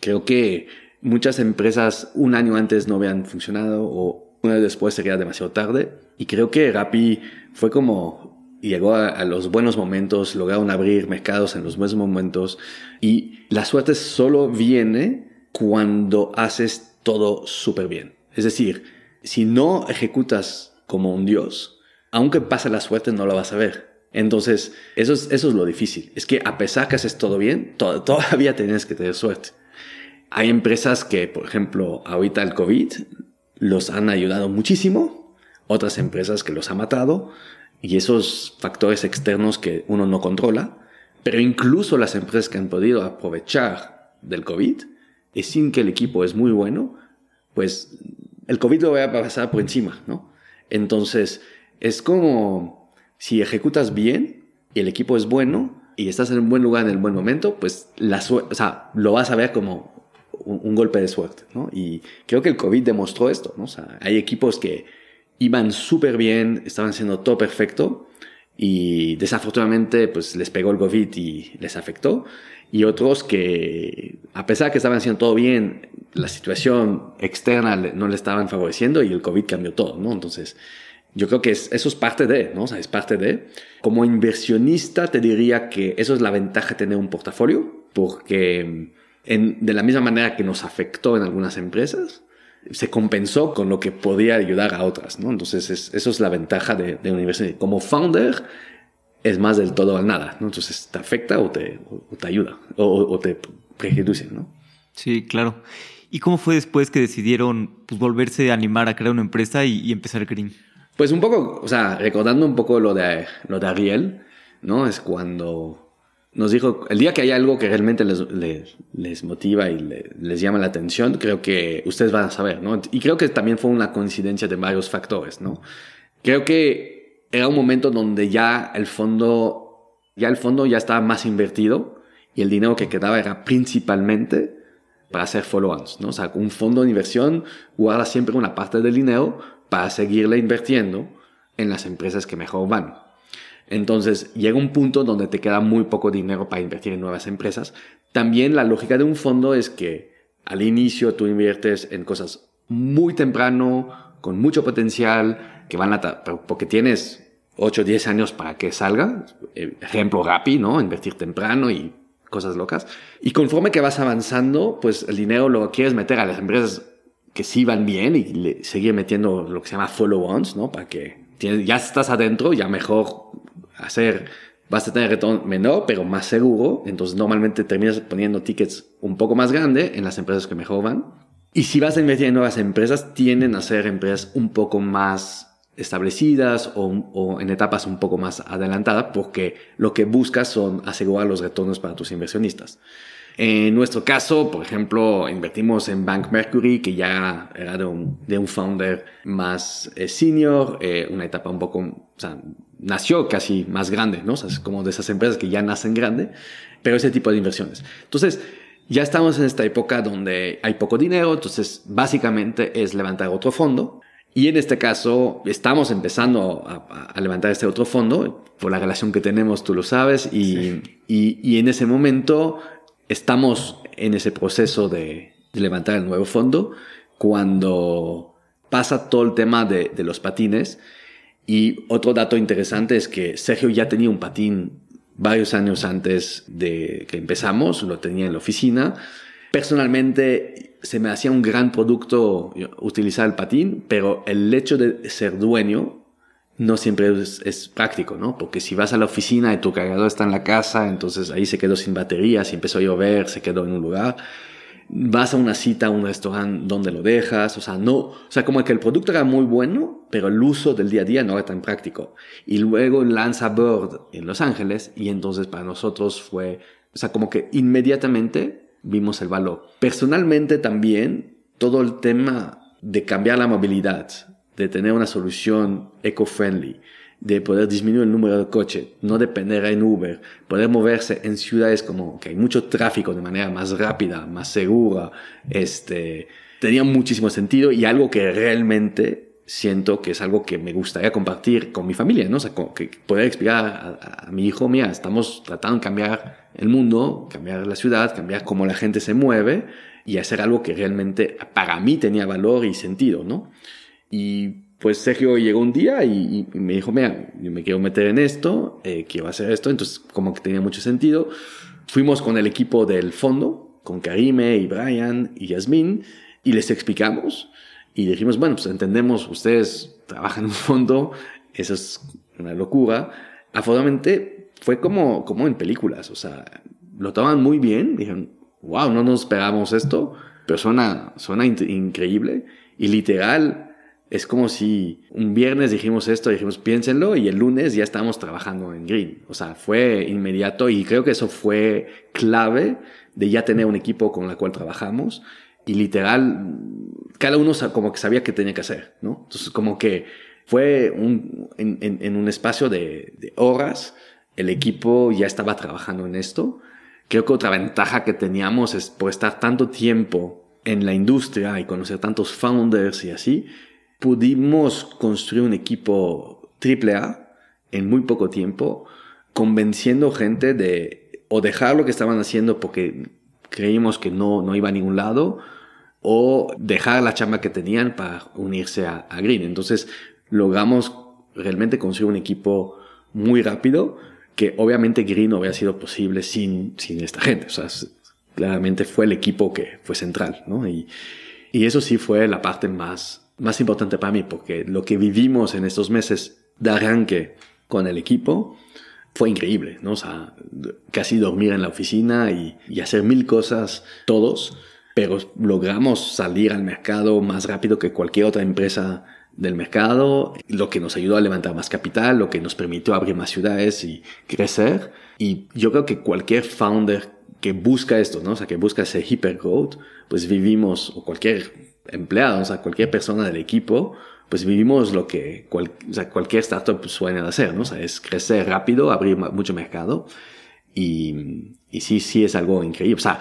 [SPEAKER 1] Creo que muchas empresas un año antes no habían funcionado o un año después sería demasiado tarde. Y creo que Rappi fue como llegó a, a, los buenos momentos, lograron abrir mercados en los buenos momentos y la suerte solo viene cuando haces todo súper bien. Es decir, si no ejecutas como un dios, aunque pase la suerte no lo vas a ver. Entonces, eso es, eso es lo difícil. Es que a pesar que haces todo bien, to [laughs] todavía tienes que tener suerte. Hay empresas que, por ejemplo, ahorita el COVID los han ayudado muchísimo, otras empresas que los ha matado, y esos factores externos que uno no controla, pero incluso las empresas que han podido aprovechar del COVID, y sin que el equipo es muy bueno, pues el COVID lo va a pasar por encima, ¿no? Entonces, es como si ejecutas bien y el equipo es bueno y estás en un buen lugar en el buen momento, pues la lo vas a ver como un, un, golpe de suerte, ¿no? Y creo que el COVID demostró esto, ¿no? O sea, hay equipos que iban súper bien, estaban haciendo todo perfecto y desafortunadamente pues les pegó el COVID y les afectó. Y otros que, a pesar que estaban haciendo todo bien, la situación externa no le estaban favoreciendo y el COVID cambió todo, ¿no? Entonces, yo creo que es, eso es parte de, ¿no? O sea, es parte de. Como inversionista te diría que eso es la ventaja de tener un portafolio, porque en, de la misma manera que nos afectó en algunas empresas, se compensó con lo que podía ayudar a otras, ¿no? Entonces, es, eso es la ventaja de, de una inversión. Como founder, es más del todo al nada, ¿no? Entonces te afecta o te, o te ayuda o, o, te prejudicia, ¿no?
[SPEAKER 2] Sí, claro. ¿Y cómo fue después que decidieron pues, volverse a animar a crear una empresa y, y, empezar Green?
[SPEAKER 1] Pues un poco, o sea, recordando un poco lo de, lo de Ariel, ¿no? Es cuando nos dijo, el día que hay algo que realmente les, les, les motiva y les, les llama la atención, creo que ustedes van a saber, ¿no? Y creo que también fue una coincidencia de varios factores, ¿no? Creo que era un momento donde ya el fondo, ya el fondo ya estaba más invertido y el dinero que quedaba era principalmente para hacer follow-ons, ¿no? O sea, un fondo de inversión guarda siempre una parte del dinero para seguirle invirtiendo en las empresas que mejor van. Entonces, llega un punto donde te queda muy poco dinero para invertir en nuevas empresas. También la lógica de un fondo es que al inicio tú inviertes en cosas muy temprano, con mucho potencial, que van a, porque tienes 8 o 10 años para que salga. Ejemplo Rappi, ¿no? Invertir temprano y cosas locas. Y conforme que vas avanzando, pues el dinero lo quieres meter a las empresas que sí van bien y seguir metiendo lo que se llama follow-ons, ¿no? Para que ya estás adentro, ya mejor hacer, vas a tener retorno menor, pero más seguro. Entonces normalmente terminas poniendo tickets un poco más grande en las empresas que mejor van. Y si vas a invertir en nuevas empresas, tienden a ser empresas un poco más establecidas o, o, en etapas un poco más adelantadas porque lo que buscas son asegurar los retornos para tus inversionistas. En nuestro caso, por ejemplo, invertimos en Bank Mercury, que ya era de un, de un founder más eh, senior, eh, una etapa un poco, o sea, nació casi más grande, ¿no? O sea, es como de esas empresas que ya nacen grande, pero ese tipo de inversiones. Entonces, ya estamos en esta época donde hay poco dinero, entonces básicamente es levantar otro fondo y en este caso estamos empezando a, a, levantar este otro fondo, por la relación que tenemos, tú lo sabes, y, sí. y, y, en ese momento estamos en ese proceso de, de, levantar el nuevo fondo cuando pasa todo el tema de, de los patines. Y otro dato interesante es que Sergio ya tenía un patín varios años antes de que empezamos, lo tenía en la oficina. Personalmente se me hacía un gran producto utilizar el patín, pero el hecho de ser dueño no siempre es, práctico, ¿no? Porque si vas a la oficina y tu cargador está en la casa, entonces ahí se quedó sin baterías y empezó a llover, se quedó en un lugar. Vas a una cita a un restaurante donde lo dejas, o sea, no, o sea, como que el producto era muy bueno, pero el uso del día a día no era tan práctico. Y luego lanza Bird en Los Ángeles y entonces para nosotros fue, o sea, como que inmediatamente vimos el valor. Personalmente también, todo el tema de cambiar la movilidad, de tener una solución eco-friendly, de poder disminuir el número de coches, no depender en Uber, poder moverse en ciudades como que hay mucho tráfico de manera más rápida, más segura, este, tenía muchísimo sentido y algo que realmente siento que es algo que me gustaría compartir con mi familia, ¿no? O sea, que poder explicar a, a, mi hijo, mira, estamos tratando de cambiar el mundo, cambiar la ciudad, cambiar cómo la gente se mueve y hacer algo que realmente para mí tenía valor y sentido, ¿no? Y pues Sergio llegó un día y, me dijo, mira, yo me quiero meter en esto, eh, quiero hacer esto, entonces como que tenía mucho sentido. Fuimos con el equipo del fondo, con Karime y Brian y Yasmin, y les explicamos y dijimos, bueno, pues entendemos, ustedes trabajan en un fondo, eso es una locura. Afortunadamente fue como, como en películas, o sea, lo toman muy bien, dijeron, wow, no nos esperábamos esto, pero suena, suena increíble y literal es como si un viernes dijimos esto, dijimos piénsenlo y el lunes ya estábamos trabajando en Green. O sea, fue inmediato y creo que eso fue clave de ya tener un equipo con el cual trabajamos y literal cada uno como que sabía qué tenía que hacer, ¿no? Entonces como que fue un, en, un espacio de, de horas el equipo ya estaba trabajando en esto. Creo que otra ventaja que teníamos es por estar tanto tiempo en la industria y conocer tantos founders y así, pudimos construir un equipo triple A en muy poco tiempo, convenciendo gente de o dejar lo que estaban haciendo porque creímos que no, no iba a ningún lado, o dejar la chamba que tenían para unirse a, Green. Entonces logramos realmente construir un equipo muy rápido, que obviamente Green no había sido posible sin, sin esta gente. O sea, claramente fue el equipo que fue central, ¿no? Y, y eso sí fue la parte más, más importante para mí, porque lo que vivimos en estos meses de arranque con el equipo fue increíble, ¿no? O sea, casi dormir en la oficina y, y hacer mil cosas todos, pero logramos salir al mercado más rápido que cualquier otra empresa del mercado, lo que nos ayudó a levantar más capital, lo que nos permitió abrir más ciudades y crecer. Y yo creo que cualquier founder que busca esto, ¿no? O sea, que busca ese hypergrowth, pues vivimos, o cualquier empleados, o sea, cualquier persona del equipo, pues vivimos lo que cualquier startup suele hacer, ¿no? O sea, es crecer rápido, abrir mucho mercado y, y sí, sí es algo increíble. O sea,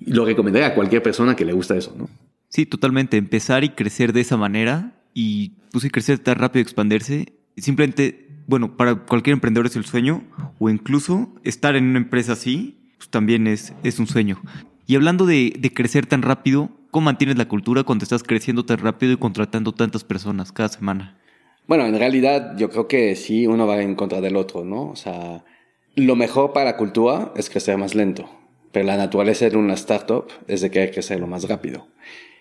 [SPEAKER 1] lo recomendaría a cualquier persona que le gusta eso, ¿no?
[SPEAKER 2] Sí, totalmente. Empezar y crecer de esa manera y pues, crecer tan rápido y expandirse, simplemente, bueno, para cualquier emprendedor es el sueño o incluso estar en una empresa así, pues también es, es un sueño. Y hablando de, de crecer tan rápido, ¿Cómo mantienes la cultura cuando estás creciendo tan rápido y contratando tantas personas cada semana?
[SPEAKER 1] Bueno, en realidad yo creo que sí, uno va en contra del otro, ¿no? O sea, lo mejor para la cultura es crecer más lento, pero la naturaleza de una startup es de que hay que crecerlo más rápido.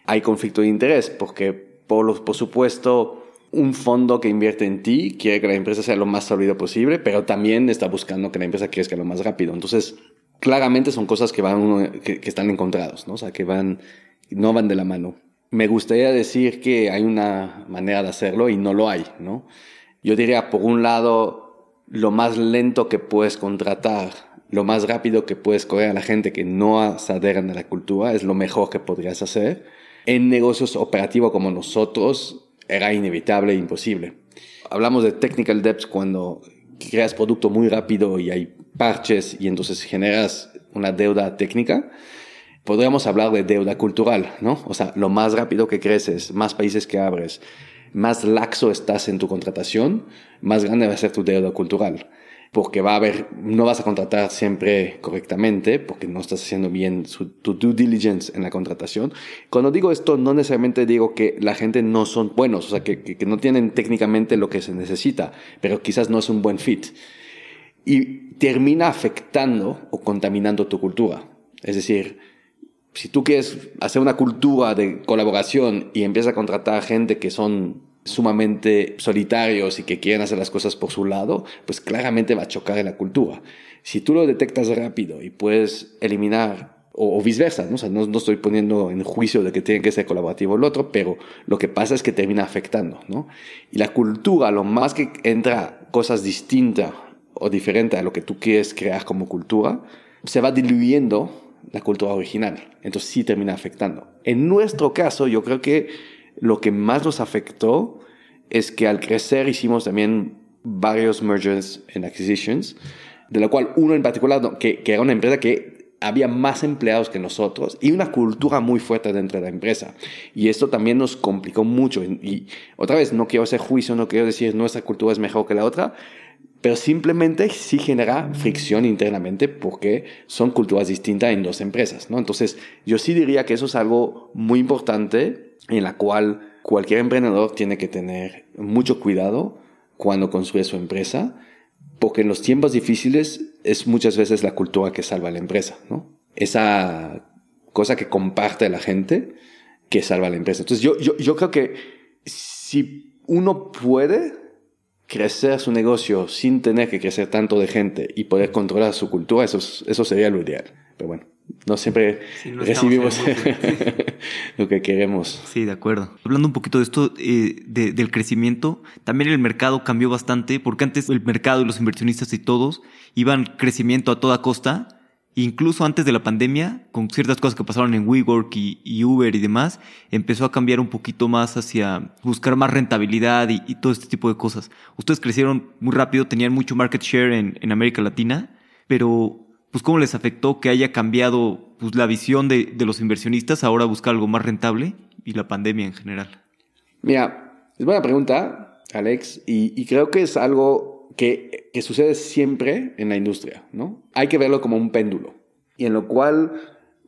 [SPEAKER 1] Hay conflicto de interés porque, por, por supuesto, un fondo que invierte en ti quiere que la empresa sea lo más sólido posible, pero también está buscando que la empresa crezca lo más rápido. Entonces, claramente son cosas que van que, que, están encontrados, ¿no? O sea, que van no van de la mano. Me gustaría decir que hay una manera de hacerlo y no lo hay, ¿no? Yo diría, por un lado, lo más lento que puedes contratar, lo más rápido que puedes correr a la gente que no se adheran a la cultura es lo mejor que podrías hacer. En negocios operativos como nosotros era inevitable e imposible. Hablamos de technical depth cuando creas producto muy rápido y hay parches y entonces generas una deuda técnica podríamos hablar de deuda cultural, ¿no? O sea, lo más rápido que creces, más países que abres, más laxo estás en tu contratación, más grande va a ser tu deuda cultural. Porque va a haber, no vas a contratar siempre correctamente, porque no estás haciendo bien tu due diligence en la contratación. Cuando digo esto, no necesariamente digo que la gente no son buenos, o sea, que, que no tienen técnicamente lo que se necesita, pero quizás no es un buen fit. Y termina afectando o contaminando tu cultura. Es decir, si tú quieres hacer una cultura de colaboración y empiezas a contratar gente que son sumamente solitarios y que quieren hacer las cosas por su lado, pues claramente va a chocar en la cultura. Si tú lo detectas rápido y puedes eliminar o, viceversa, ¿no? O sea, no, no, estoy poniendo en juicio de que tiene que ser colaborativo el otro, pero lo que pasa es que termina afectando, ¿no? Y la cultura, lo más que entra cosas distintas o diferentes a lo que tú quieres crear como cultura, se va diluyendo la cultura original. Entonces sí termina afectando. En nuestro caso, yo creo que lo que más nos afectó es que al crecer hicimos también varios mergers and acquisitions, de la cual uno en particular, que, que era una empresa que había más empleados que nosotros y una cultura muy fuerte dentro de la empresa. Y esto también nos complicó mucho. Y otra vez, no quiero hacer juicio, no quiero decir nuestra cultura es mejor que la otra, pero simplemente sí genera fricción internamente porque son culturas distintas en dos empresas, ¿no? Entonces, yo sí diría que eso es algo muy importante en la cual cualquier emprendedor tiene que tener mucho cuidado cuando construye su empresa, porque en los tiempos difíciles es muchas veces la cultura que salva a la empresa, ¿no? Esa cosa que comparte la gente que salva a la empresa. Entonces, yo, yo, yo creo que si uno puede crecer su negocio sin tener que crecer tanto de gente y poder controlar su cultura, eso, eso sería lo ideal. Pero bueno, no siempre recibimos [laughs] lo que queremos.
[SPEAKER 2] Sí, de acuerdo. Hablando un poquito de esto, eh, del crecimiento, también el mercado cambió bastante, porque antes el mercado y los inversionistas y todos iban crecimiento a toda costa incluso antes de la pandemia, con ciertas cosas que pasaron en WeWork y, Uber y demás, empezó a cambiar un poquito más hacia buscar más rentabilidad y, todo este tipo de cosas. Ustedes crecieron muy rápido, tenían mucho market share en, América Latina, pero pues cómo les afectó que haya cambiado pues, la visión de, los inversionistas ahora buscar algo más rentable y la pandemia en general.
[SPEAKER 1] Mira, es buena pregunta, Alex, y, y creo que es algo que, sucede siempre en la industria, ¿no? Hay que verlo como un péndulo, y en lo cual,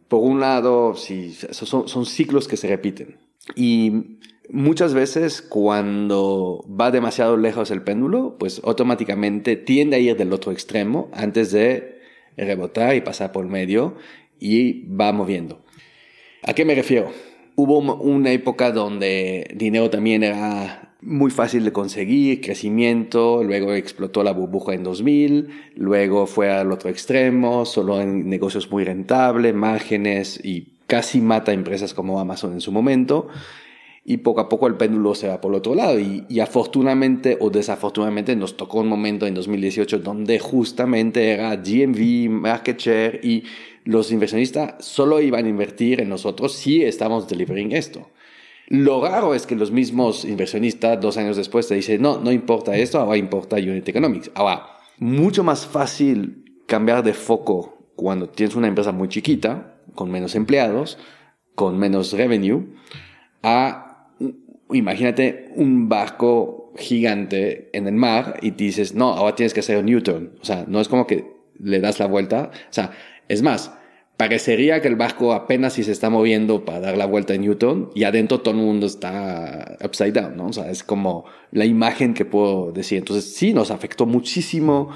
[SPEAKER 1] por un lado, son, son ciclos que se repiten. Y muchas veces cuando va demasiado lejos el péndulo, pues automáticamente tiende a ir del otro extremo antes de rebotar y pasar por medio y va moviendo. ¿A qué me refiero? Hubo una época donde dinero también era muy fácil de conseguir, crecimiento, luego explotó la burbuja en 2000, luego fue al otro extremo, solo en negocios muy rentables, márgenes y casi mata empresas como Amazon en su momento. Y poco a poco el péndulo se va por el otro lado. Y, y afortunadamente o desafortunadamente nos tocó un momento en 2018 donde justamente era GMV, market share y los inversionistas solo iban a invertir en nosotros si estamos delivering esto. Lo raro es que los mismos inversionistas dos años después te dicen, no, no importa esto, ahora importa Unit Economics. Ahora, mucho más fácil cambiar de foco cuando tienes una empresa muy chiquita, con menos empleados, con menos revenue, a, imagínate, un barco gigante en el mar y dices, no, ahora tienes que hacer un Newton. O sea, no es como que le das la vuelta. O sea, es más, parecería que el barco apenas si se está moviendo para dar la vuelta en Newton y adentro todo el mundo está upside down, ¿no? O sea, es como la imagen que puedo decir. Entonces, sí, nos afectó muchísimo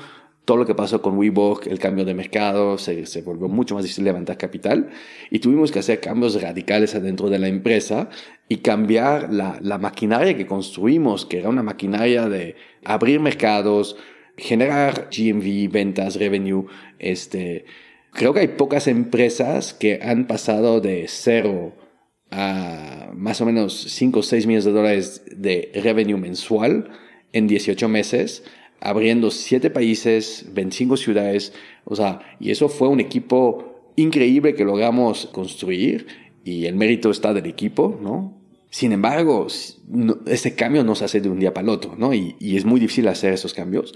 [SPEAKER 1] todo lo que pasó con WeWork, el cambio de mercado, se, se volvió mucho más difícil levantar capital y tuvimos que hacer cambios radicales adentro de la empresa y cambiar la, la maquinaria que construimos, que era una maquinaria de abrir mercados, generar GMV, ventas, revenue, este, Creo que hay pocas empresas que han pasado de cero a más o menos 5 o 6 millones de dólares de revenue mensual en 18 meses, abriendo 7 países, 25 ciudades. O sea, y eso fue un equipo increíble que logramos construir y el mérito está del equipo, ¿no? Sin embargo, este cambio no se hace de un día para el otro, ¿no? Y, y es muy difícil hacer esos cambios.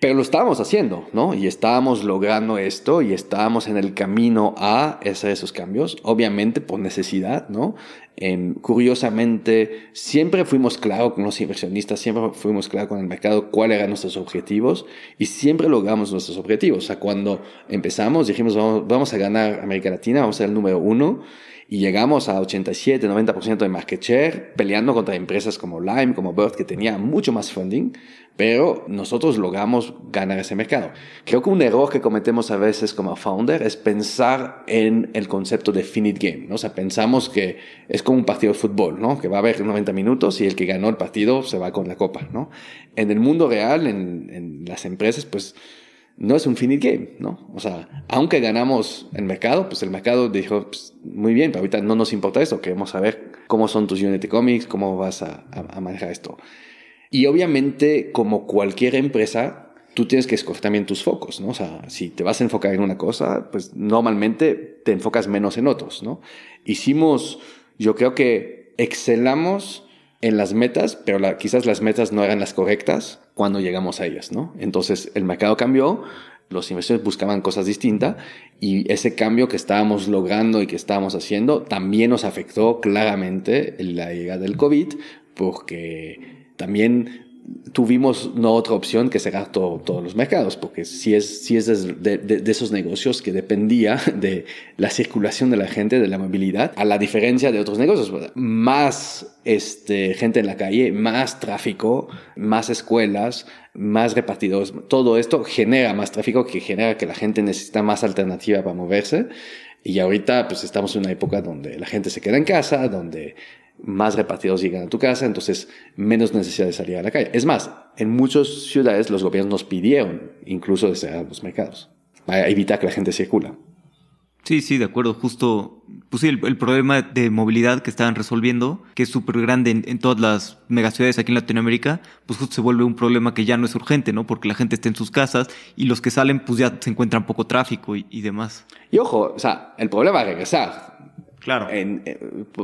[SPEAKER 1] Pero lo estábamos haciendo, ¿no? Y estábamos logrando esto y estábamos en el camino a hacer esos cambios, obviamente por necesidad, ¿no? Em, curiosamente, siempre fuimos claros con los inversionistas, siempre fuimos claros con el mercado cuáles eran nuestros objetivos y siempre logramos nuestros objetivos. O sea, cuando empezamos dijimos, vamos, vamos a ganar América Latina, vamos a ser el número uno y llegamos a 87, 90% de market share, peleando contra empresas como Lime, como Bird, que tenía mucho más funding pero nosotros logramos ganar ese mercado. Creo que un error que cometemos a veces como founder es pensar en el concepto de finite game, ¿no? O sea, pensamos que es como un partido de fútbol, ¿no? Que va a haber 90 minutos y el que ganó el partido se va con la copa, ¿no? En el mundo real, en, en las empresas, pues no es un finite game, ¿no? O sea, aunque ganamos el mercado, pues el mercado dijo, pues, muy bien, pero ahorita no nos importa eso, queremos saber cómo son tus unit economics, cómo vas a, a manejar esto. Y obviamente, como cualquier empresa, tú tienes que escoger también tus focos, ¿no? O sea, si te vas a enfocar en una cosa, pues normalmente te enfocas menos en otros, ¿no? Hicimos, yo creo que excelamos en las metas, pero quizás las metas no eran las correctas cuando llegamos a ellas, ¿no? Entonces el mercado cambió, los inversores buscaban cosas distintas y ese cambio que estábamos logrando y que estábamos haciendo también nos afectó claramente la llegada del COVID porque también tuvimos no otra opción que cerrar todos los mercados, porque si es, si es de, esos negocios que dependía [laughs] de la circulación de la gente, de la movilidad, a la diferencia de otros negocios. Más este, gente en la calle, más tráfico, más escuelas, más repartidores. Todo esto genera más tráfico que genera que la gente necesita más alternativa para moverse. Y ahorita pues estamos en una época donde la gente se queda en casa, donde más repartidos llegan a tu casa, entonces menos necesidad de salir a la calle. Es más, en muchas ciudades los gobiernos nos pidieron incluso de cerrar los mercados para evitar que la gente circula.
[SPEAKER 2] Sí, sí, de acuerdo. Justo, pues sí, el, problema de movilidad que estaban resolviendo, que es súper grande en, todas las megaciudades aquí en Latinoamérica, pues justo se vuelve un problema que ya no es urgente, ¿no? Porque la gente está en sus casas y los que salen, pues ya se encuentran poco tráfico y, y demás.
[SPEAKER 1] Y ojo, o sea, el problema es regresar.
[SPEAKER 2] Claro.
[SPEAKER 1] En, eh,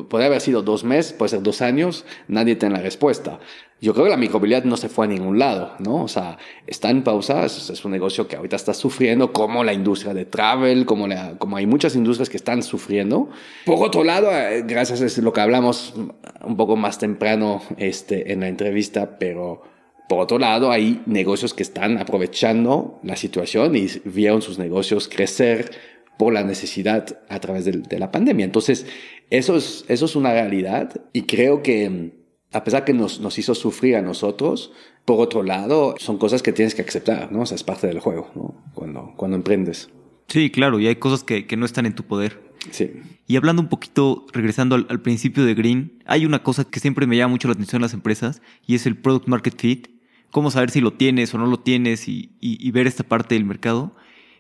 [SPEAKER 1] puede haber sido dos meses, puede ser dos años, nadie tiene la respuesta. Yo creo que la micromovilidad no se fue a ningún lado, ¿no? O sea, está en pausa, es, un negocio que ahorita está sufriendo, como la industria de travel, como, la, como hay muchas industrias que están sufriendo. Por otro lado, eh, gracias a lo que hablamos un poco más temprano este, en la entrevista, pero por otro lado, hay negocios que están aprovechando la situación y vieron sus negocios crecer por la necesidad a través de, la pandemia. Entonces, eso es, eso es una realidad y creo que a pesar que nos, nos hizo sufrir a nosotros, por otro lado, son cosas que tienes que aceptar, ¿no? O sea, es parte del juego, ¿no? Cuando, cuando emprendes.
[SPEAKER 2] Sí, claro, y hay cosas que, que no están en tu poder.
[SPEAKER 1] Sí.
[SPEAKER 2] Y hablando un poquito, regresando al, al, principio de Green, hay una cosa que siempre me llama mucho la atención en las empresas y es el product market fit. Cómo saber si lo tienes o no lo tienes y, y, y ver esta parte del mercado.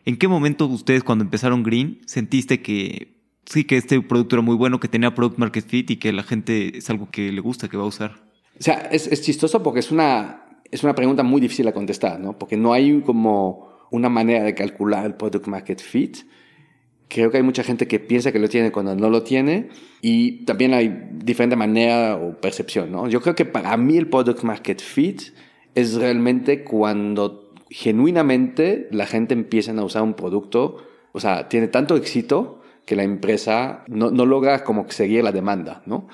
[SPEAKER 2] ¿En qué momento ustedes cuando empezaron Green sentiste que sí, que este producto era muy bueno, que tenía product market fit y que la gente es algo que le gusta, que va a usar?
[SPEAKER 1] O sea, es, es chistoso porque es una, es una pregunta muy difícil de contestar, ¿no? Porque no hay como una manera de calcular el product market fit. Creo que hay mucha gente que piensa que lo tiene cuando no lo tiene y también hay diferente manera o percepción, ¿no? Yo creo que para mí el product market fit es realmente cuando genuinamente la gente empieza a usar un producto, o sea, tiene tanto éxito que la empresa no, no logra como seguir la demanda, ¿no?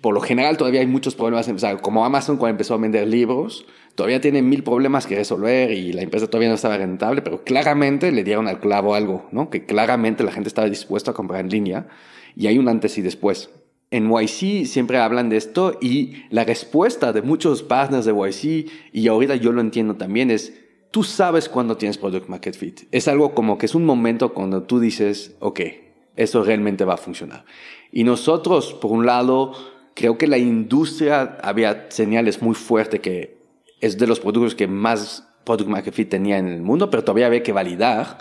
[SPEAKER 1] Por lo general todavía hay muchos problemas, o sea, como Amazon cuando empezó a vender libros, todavía tiene mil problemas que resolver y la empresa todavía no estaba rentable, pero claramente le dieron al clavo algo, ¿no? Que claramente la gente estaba dispuesta a comprar en línea y hay un antes y después. En YC siempre hablan de esto y la respuesta de muchos partners de YC, y ahorita yo lo entiendo también, es tú sabes cuándo tienes product market fit. Es algo como que es un momento cuando tú dices, ok, eso realmente va a funcionar. Y nosotros, por un lado, creo que la industria había señales muy fuertes que es de los productos que más product market fit tenía en el mundo, pero todavía había que validar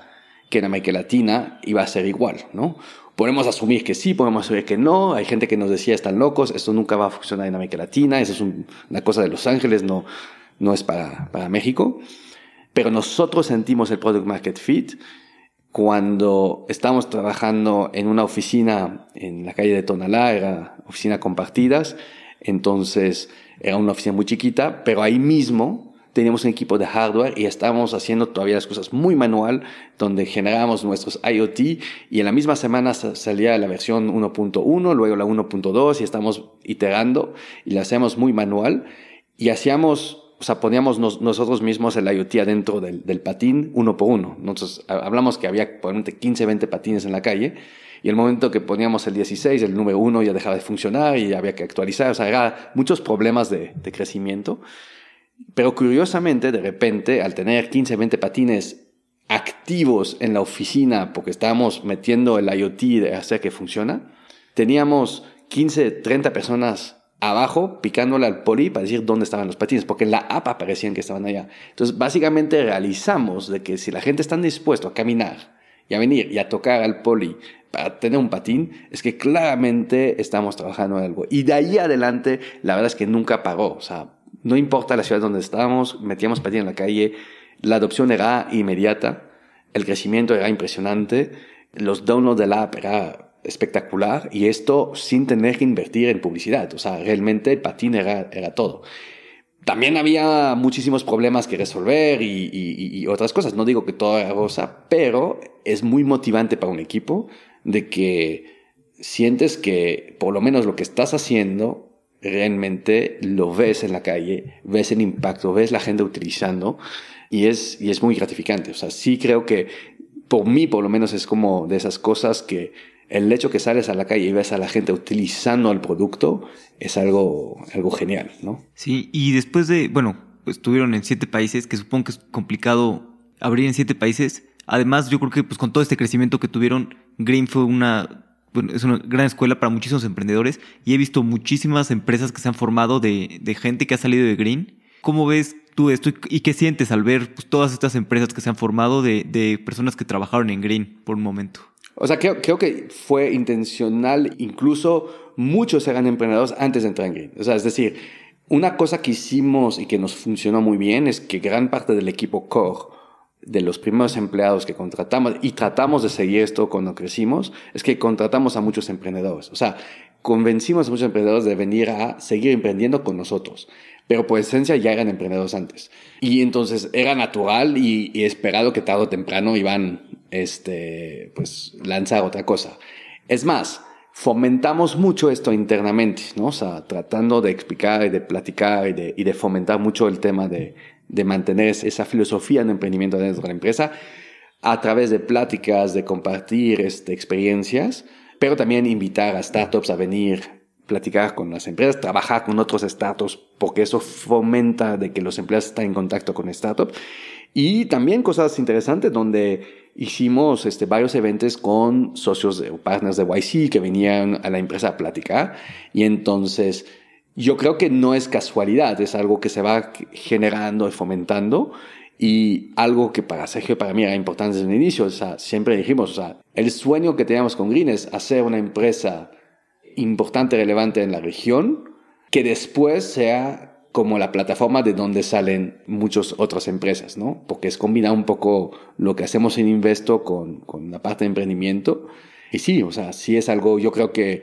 [SPEAKER 1] que en América Latina iba a ser igual, ¿no? Podemos asumir que sí, podemos asumir que no. Hay gente que nos decía, están locos, esto nunca va a funcionar en América Latina, eso es una cosa de Los Ángeles, no, no es para México. Pero nosotros sentimos el product market fit cuando estábamos trabajando en una oficina en la calle de Tonalá, era oficina compartidas, entonces era una oficina muy chiquita, pero ahí mismo teníamos un equipo de hardware y estábamos haciendo todavía las cosas muy manual, donde generábamos nuestros IoT y en la misma semana salía la versión 1.1, luego la 1.2 y estamos iterando y la hacíamos muy manual y hacíamos o sea, poníamos nosotros mismos el IoT adentro del, del, patín uno por uno. Nosotros hablamos que había probablemente 15, 20 patines en la calle y el momento que poníamos el 16, el número uno ya dejaba de funcionar y había que actualizar. O sea, eran muchos problemas de, de crecimiento. Pero curiosamente, de repente, al tener 15, 20 patines activos en la oficina, porque estábamos metiendo el IoT de hacer que funciona, teníamos 15, 30 personas abajo picándole al poli para decir dónde estaban los patines, porque en la app aparecían que estaban allá. Entonces, básicamente realizamos de que si la gente está dispuesto a caminar y a venir y a tocar al poli para tener un patín, es que claramente estamos trabajando en algo. Y de ahí adelante, la verdad es que nunca pagó. O sea, no importa la ciudad donde estábamos, metíamos patín en la calle, la adopción era inmediata, el crecimiento era impresionante, los downloads de la app era espectacular y esto sin tener que invertir en publicidad. O sea, realmente el patín era, era todo. También había muchísimos problemas que resolver y, y, otras cosas. No digo que todo era rosa, pero es muy motivante para un equipo de que sientes que por lo menos lo que estás haciendo realmente lo ves en la calle, ves el impacto, ves la gente utilizando y es, y es muy gratificante. O sea, sí creo que por mí por lo menos es como de esas cosas que el hecho que sales a la calle y ves a la gente utilizando el producto es algo, algo genial, ¿no?
[SPEAKER 2] Sí, y después de, bueno, estuvieron en siete países, que supongo que es complicado abrir en siete países. Además, yo creo que pues con todo este crecimiento que tuvieron, Green fue una, bueno, es una gran escuela para muchísimos emprendedores y he visto muchísimas empresas que se han formado de, de gente que ha salido de Green. ¿Cómo ves tú esto y qué sientes al ver pues, todas estas empresas que se han formado de, de personas que trabajaron en Green por un momento?
[SPEAKER 1] O sea, creo, que fue intencional, incluso muchos eran emprendedores antes de entrar en Green. O sea, es decir, una cosa que hicimos y que nos funcionó muy bien es que gran parte del equipo core, de los primeros empleados que contratamos, y tratamos de seguir esto cuando crecimos, es que contratamos a muchos emprendedores. O sea, convencimos a muchos emprendedores de venir a seguir emprendiendo con nosotros pero por esencia ya eran emprendedores antes. Y entonces era natural y, esperado que tarde o temprano iban, este, pues, lanzar otra cosa. Es más, fomentamos mucho esto internamente, ¿no? Tratando de explicar y de platicar y de, y de fomentar mucho el tema de, de mantener esa filosofía de emprendimiento dentro de la empresa a través de pláticas, de compartir este, experiencias, pero también invitar a startups a venir platicar con las empresas, trabajar con otros startups, porque eso fomenta de que los empleados estén en contacto con startups. Y también cosas interesantes donde hicimos este, varios eventos con socios o partners de YC que venían a la empresa a platicar. Y entonces yo creo que no es casualidad, es algo que se va generando y fomentando. Y algo que para Sergio y para mí era importante desde el inicio, o sea, siempre dijimos, o sea, el sueño que teníamos con Green es hacer una empresa importante, relevante en la región, que después sea como la plataforma de donde salen muchas otras empresas, ¿no? Porque es combinar un poco lo que hacemos en Investo con, con la parte de emprendimiento. Y sí, o sea, sí es algo, yo creo que,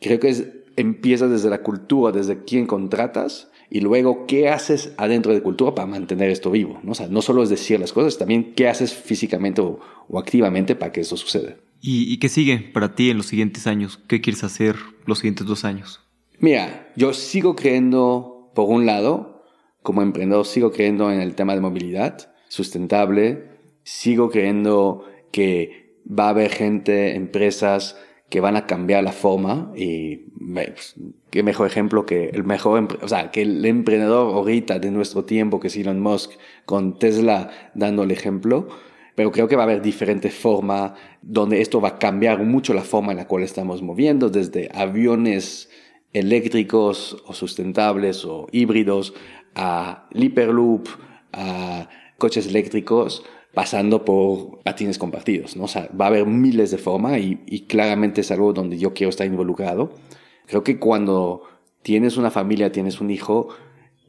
[SPEAKER 1] creo que es, empieza desde la cultura, desde quién contratas y luego qué haces adentro de cultura para mantener esto vivo, ¿no? O sea, no solo es decir las cosas, también qué haces físicamente o, o activamente para que eso suceda.
[SPEAKER 2] ¿Y, qué sigue para ti en los siguientes años? ¿Qué quieres hacer los siguientes dos años?
[SPEAKER 1] Mira, yo sigo creyendo, por un lado, como emprendedor, sigo creyendo en el tema de movilidad sustentable, sigo creyendo que va a haber gente, empresas que van a cambiar la forma y pues, qué mejor ejemplo que el mejor, o sea, que el emprendedor ahorita de nuestro tiempo que es Elon Musk con Tesla dando el ejemplo pero creo que va a haber diferentes formas donde esto va a cambiar mucho la forma en la cual estamos moviendo, desde aviones eléctricos o sustentables o híbridos a Hyperloop, a coches eléctricos, pasando por patines compartidos. ¿no? O sea, va a haber miles de formas y, y claramente es algo donde yo quiero estar involucrado. Creo que cuando tienes una familia, tienes un hijo,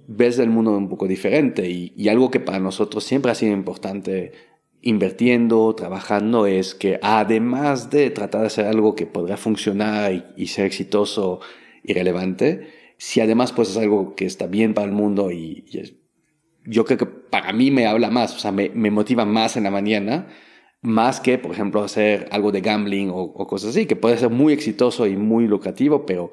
[SPEAKER 1] ves el mundo un poco diferente y, y, algo que para nosotros siempre ha sido importante invirtiendo, trabajando, es que además de tratar de hacer algo que podrá funcionar y, ser exitoso y relevante, si además pues es algo que está bien para el mundo y, yo creo que para mí me habla más, o sea, me, motiva más en la mañana, más que, por ejemplo, hacer algo de gambling o, cosas así, que puede ser muy exitoso y muy lucrativo, pero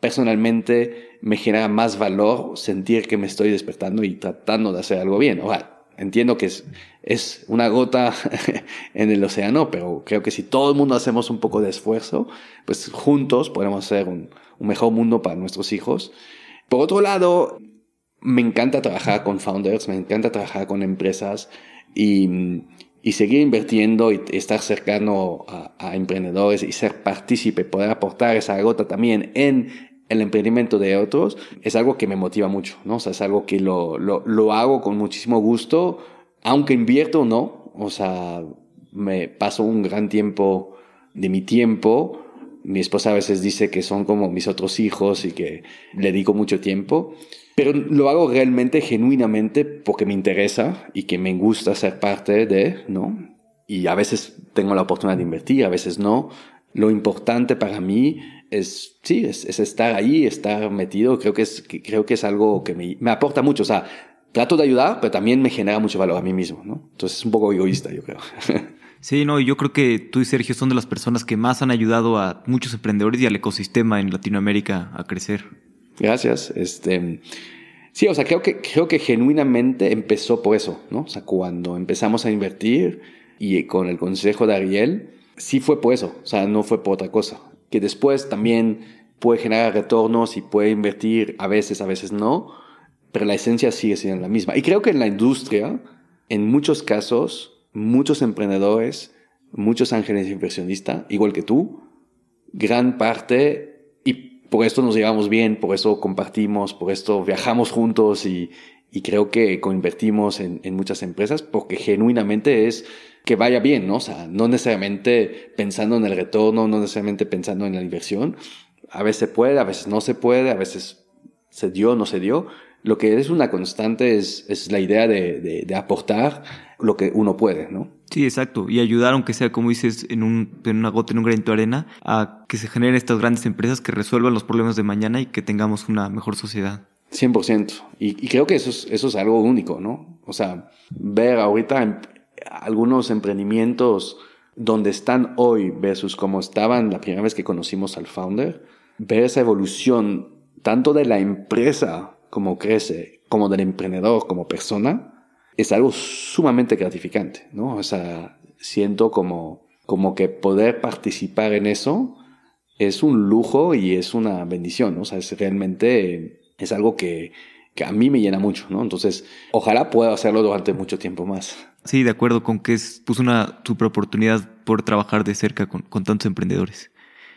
[SPEAKER 1] personalmente me genera más valor sentir que me estoy despertando y tratando de hacer algo bien. O Entiendo que es, es una gota [laughs] en el océano, pero creo que si todo el mundo hacemos un poco de esfuerzo, pues juntos podemos hacer un, un mejor mundo para nuestros hijos. Por otro lado, me encanta trabajar con founders, me encanta trabajar con empresas y, y seguir invirtiendo y estar cercano a, a, emprendedores y ser partícipe, poder aportar esa gota también en el emprendimiento de otros, es algo que me motiva mucho, ¿no? O sea, es algo que lo, lo, lo hago con muchísimo gusto, aunque invierto o no, o sea, me paso un gran tiempo de mi tiempo. Mi esposa a veces dice que son como mis otros hijos y que le dedico mucho tiempo. Pero lo hago realmente, genuinamente, porque me interesa y que me gusta ser parte de, ¿no? Y a veces tengo la oportunidad de invertir, a veces no. Lo importante para mí es, sí, es, es estar ahí, estar metido. Creo que es, creo que es algo que me, me aporta mucho. O sea, trato de ayudar, pero también me genera mucho valor a mí mismo, ¿no? Entonces es un poco egoísta, yo creo. [laughs]
[SPEAKER 2] Sí, no, yo creo que tú y Sergio son de las personas que más han ayudado a muchos emprendedores y al ecosistema en Latinoamérica a crecer.
[SPEAKER 1] Gracias. Este, sí, o sea, creo que, creo que genuinamente empezó por eso, ¿no? O sea, cuando empezamos a invertir y con el consejo de Ariel, sí fue por eso, o sea, no fue por otra cosa. Que después también puede generar retornos y puede invertir a veces, a veces no, pero la esencia sigue siendo la misma. Y creo que en la industria, en muchos casos, muchos emprendedores, muchos ángeles inversionistas, igual que tú, gran parte, y por esto nos llevamos bien, por eso compartimos, por esto viajamos juntos y, y creo que coinvertimos en, en, muchas empresas porque genuinamente es que vaya bien, ¿no? O sea, no necesariamente pensando en el retorno, no necesariamente pensando en la inversión. A veces puede, a veces no se puede, a veces se dio, no se dio. Lo que es una constante es, es la idea de, de, de aportar lo que uno puede, ¿no?
[SPEAKER 2] Sí, exacto. Y ayudar, aunque sea, como dices, en, un, en una gota, en un granito de arena, a que se generen estas grandes empresas que resuelvan los problemas de mañana y que tengamos una mejor sociedad.
[SPEAKER 1] 100%. Y, y creo que eso es, eso es algo único, ¿no? O sea, ver ahorita algunos emprendimientos donde están hoy versus cómo estaban la primera vez que conocimos al founder, ver esa evolución tanto de la empresa como crece, como del emprendedor como persona, es algo sumamente gratificante, ¿no? O sea, siento como, como que poder participar en eso es un lujo y es una bendición. O sea, es realmente, es algo que, que a mí me llena mucho, ¿no? Entonces, ojalá pueda hacerlo durante mucho tiempo más.
[SPEAKER 2] Sí, de acuerdo con que es pues, una super oportunidad por trabajar de cerca con, con tantos emprendedores.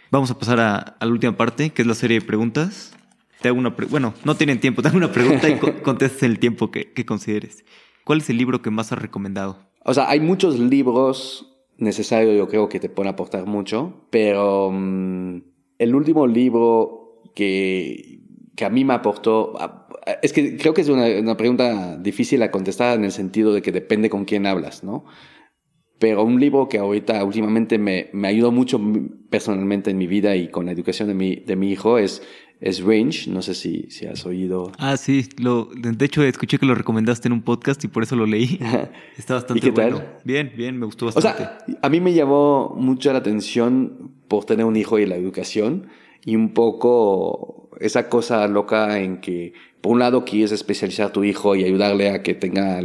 [SPEAKER 2] Vamos a pasar a, a, la última parte, que es la serie de preguntas. Te hago una bueno, no tienen tiempo, [laughs] te hago una pregunta y [laughs] contestes el tiempo que, que consideres. ¿Cuál es el libro que más has recomendado?
[SPEAKER 1] O sea, hay muchos libros necesarios, yo creo que te pueden aportar mucho, pero um, el último libro que, que a mí me aportó, es que creo que es una, una, pregunta difícil a contestar en el sentido de que depende con quién hablas, ¿no? Pero un libro que ahorita últimamente me, me ayudó mucho personalmente en mi vida y con la educación de mi, de mi hijo es es Range, no sé si, si has oído.
[SPEAKER 2] Ah, sí, lo, de hecho escuché que lo recomendaste en un podcast y por eso lo leí. [laughs] Está bastante
[SPEAKER 1] ¿Y qué
[SPEAKER 2] bueno.
[SPEAKER 1] Tal?
[SPEAKER 2] Bien, bien, me gustó bastante.
[SPEAKER 1] O sea, a mí me llamó mucho la atención por tener un hijo y la educación y un poco esa cosa loca en que por un lado quieres especializar a tu hijo y ayudarle a que tenga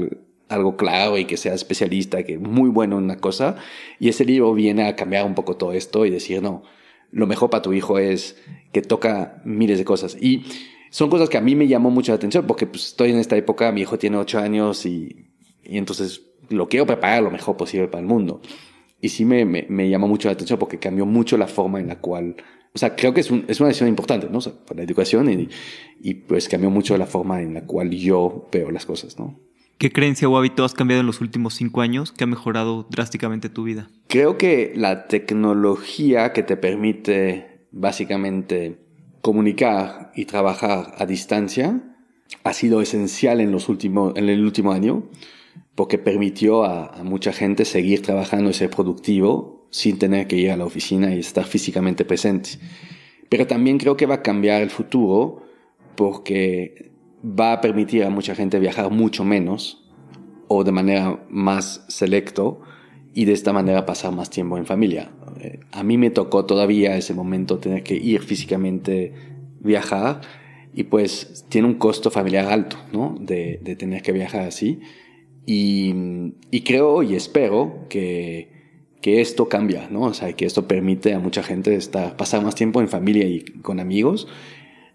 [SPEAKER 1] algo claro y que sea especialista, que muy bueno en una cosa y ese libro viene a cambiar un poco todo esto y decir, no, lo mejor para tu hijo es que toca miles de cosas. Y son cosas que a mí me llamó mucho la atención porque pues, estoy en esta época, mi hijo tiene ocho años y, y entonces lo quiero preparar lo mejor posible para el mundo. Y sí me, me, me, llamó mucho la atención porque cambió mucho la forma en la cual, o sea, creo que es, un, es una decisión importante, ¿no? O sea, para la educación y, y pues cambió mucho la forma en la cual yo veo las cosas, ¿no?
[SPEAKER 2] ¿Qué creencia o hábito has cambiado en los últimos cinco años que ha mejorado drásticamente tu vida?
[SPEAKER 1] Creo que la tecnología que te permite básicamente comunicar y trabajar a distancia ha sido esencial en, los últimos, en el último año porque permitió a, a mucha gente seguir trabajando y ser productivo sin tener que ir a la oficina y estar físicamente presente. Pero también creo que va a cambiar el futuro porque va a permitir a mucha gente viajar mucho menos o de manera más selecto y de esta manera pasar más tiempo en familia. Eh, a mí me tocó todavía ese momento tener que ir físicamente viajar y pues tiene un costo familiar alto, ¿no? De, tener que viajar así. Y, creo y espero que, que esto cambia, ¿no? O sea, que esto permite a mucha gente estar, pasar más tiempo en familia y con amigos.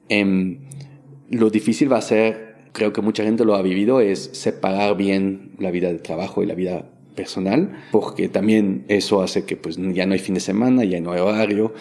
[SPEAKER 1] Eh, lo difícil va a ser creo que mucha gente lo ha vivido, es separar bien la vida de trabajo y la vida personal, porque también eso hace que pues ya no hay fin de semana, ya no hay horario,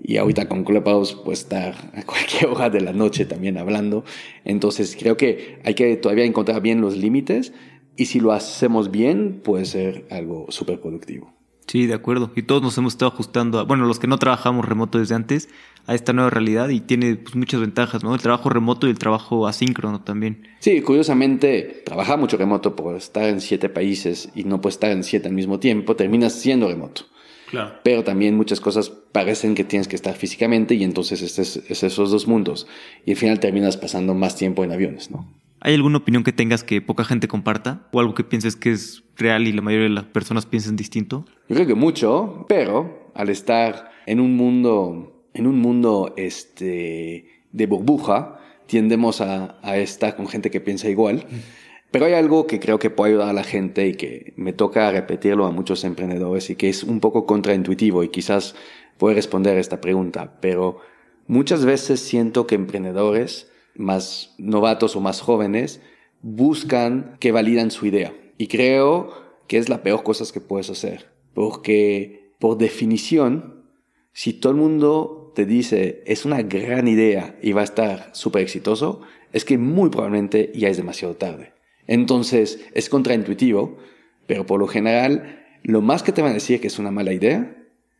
[SPEAKER 1] y ahorita con Clubhouse pues estar [laughs] a cualquier hora de la noche también hablando. Entonces creo que hay que todavía encontrar bien los límites y si lo hacemos bien puede ser algo súper productivo.
[SPEAKER 2] Sí, de acuerdo. Y todos nos hemos estado ajustando, a, bueno, los que no trabajamos remoto desde antes, a esta nueva realidad y tiene pues, muchas ventajas, ¿no? El trabajo remoto y el trabajo asíncrono también.
[SPEAKER 1] Sí, curiosamente, trabajar mucho remoto por estar en siete países y no puedes estar en siete al mismo tiempo, terminas siendo remoto.
[SPEAKER 2] Claro.
[SPEAKER 1] Pero también muchas cosas parecen que tienes que estar físicamente y entonces es, es esos dos mundos. Y al final terminas pasando más tiempo en aviones, ¿no?
[SPEAKER 2] ¿Hay alguna opinión que tengas que poca gente comparta? ¿O algo que pienses que es real y la mayoría de las personas piensan distinto?
[SPEAKER 1] Yo creo que mucho, pero al estar en un mundo, en un mundo este, de burbuja, tiendemos a, a estar con gente que piensa igual. Pero hay algo que creo que puede ayudar a la gente y que me toca repetirlo a muchos emprendedores y que es un poco contraintuitivo y quizás puede responder a esta pregunta, pero muchas veces siento que emprendedores más novatos o más jóvenes buscan que validan su idea. Y creo que es la peor cosa que puedes hacer. Porque, por definición, si todo el mundo te dice es una gran idea y va a estar súper exitoso, es que muy probablemente ya es demasiado tarde. Entonces, es contraintuitivo, pero por lo general, lo más que te van a decir que es una mala idea,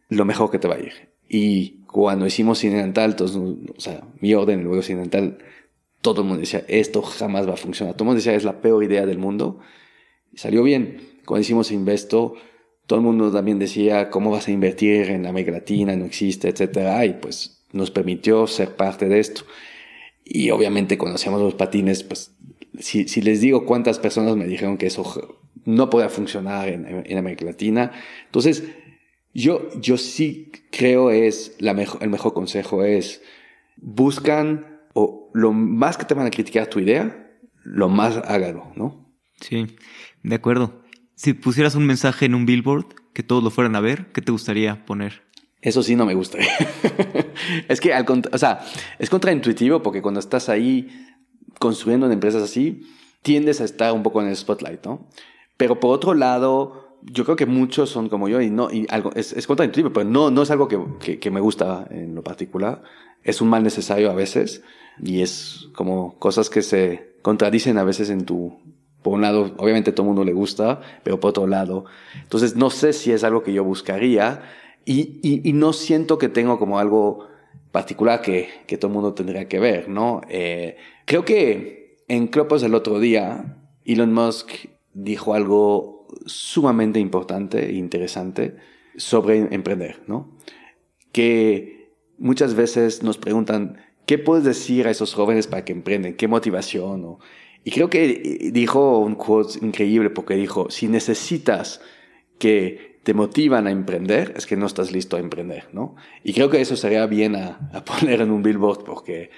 [SPEAKER 1] lo mejor que te va a ir. Y cuando hicimos Incidental, o sea, mi orden, luego Incidental, todo el mundo decía, esto jamás va a funcionar. Todo el mundo decía, es la peor idea del mundo. Salió bien. Cuando hicimos Investo, todo el mundo también decía, ¿cómo vas a invertir en América Latina? No existe, etcétera. Y pues nos permitió ser parte de esto. Y obviamente cuando hacíamos los patines, pues si, les digo cuántas personas me dijeron que eso no podía funcionar en, América Latina. Entonces, yo, yo sí creo es, la mejor, el mejor consejo es, buscan o lo más que te van a criticar tu idea, lo más hágalo, ¿no?
[SPEAKER 2] Sí, de acuerdo. Si pusieras un mensaje en un billboard que todos lo fueran a ver, ¿qué te gustaría poner?
[SPEAKER 1] Eso sí no me gusta. [laughs] es que, al o sea, es contraintuitivo porque cuando estás ahí construyendo en empresas así, tiendes a estar un poco en el spotlight, ¿no? Pero por otro lado, yo creo que muchos son como yo y no, y algo, es, es contraintuitivo, pero no, no es algo que, que, que me gusta en lo particular. Es un mal necesario a veces y es como cosas que se contradicen a veces en tu... Por un lado, obviamente todo el mundo le gusta, pero por otro lado, entonces no sé si es algo que yo buscaría y, y, no siento que tengo como algo particular que, que todo el mundo tendría que ver, ¿no? Eh, creo que en Clubhouse el otro día, Elon Musk dijo algo sumamente importante e interesante sobre emprender, ¿no? Que muchas veces nos preguntan, ¿Qué puedes decir a esos jóvenes para que emprenden? ¿Qué motivación? Y creo que eh, dijo un quote increíble porque dijo, si necesitas que te motivan a emprender, es que no estás listo a emprender, ¿no? Y creo que eso sería bien a, a [laughs] poner en un billboard porque,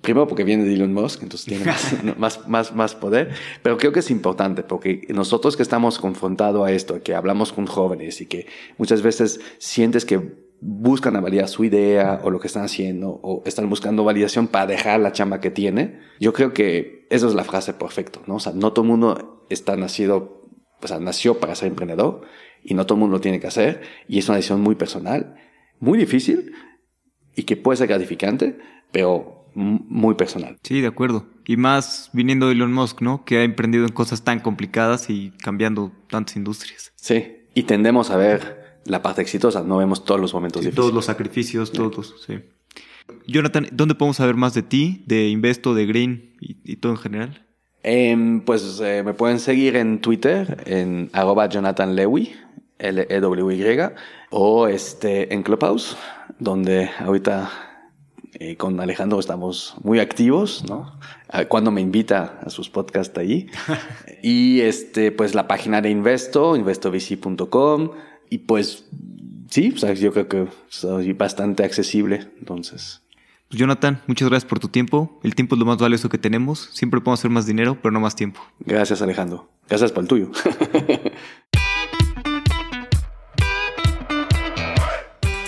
[SPEAKER 1] primero porque viene de Elon Musk, entonces tiene más, [laughs] más, más, más, poder, pero creo que es importante porque nosotros que estamos confrontados a esto, que hablamos con jóvenes y que muchas veces sientes que buscan a validar su idea o lo que están haciendo o están buscando validación para dejar la chamba que tiene, yo creo que esa es la frase perfecta, ¿no? O sea, no todo el mundo está nacido, o sea, nació para ser emprendedor y no todo el mundo lo tiene que hacer y es una decisión muy personal, muy difícil y que puede ser gratificante, pero muy personal.
[SPEAKER 2] Sí, de acuerdo. Y más viniendo de Elon Musk, ¿no? Que ha emprendido en cosas tan complicadas y cambiando tantas industrias.
[SPEAKER 1] Sí, y tendemos a ver la parte exitosa, no vemos todos los momentos
[SPEAKER 2] sí,
[SPEAKER 1] difíciles.
[SPEAKER 2] Todos los sacrificios, todos, sí. Jonathan, ¿dónde podemos saber más de ti, de Investo, de Green y, todo en general?
[SPEAKER 1] Eh, pues eh, me pueden seguir en Twitter, en arroba Jonathan Lewy, L-E-W-Y, o este, en Clubhouse, donde ahorita eh, con Alejandro estamos muy activos, ¿no? Cuando me invita a sus podcasts allí. [laughs] y este, pues la página de Investo, investovc.com, y pues sí, yo creo que soy bastante accesible, entonces.
[SPEAKER 2] Pues Jonathan, muchas gracias por tu tiempo. El tiempo es lo más valioso que tenemos. Siempre podemos hacer más dinero, pero no más tiempo.
[SPEAKER 1] Gracias Alejandro. Gracias por el tuyo. [laughs]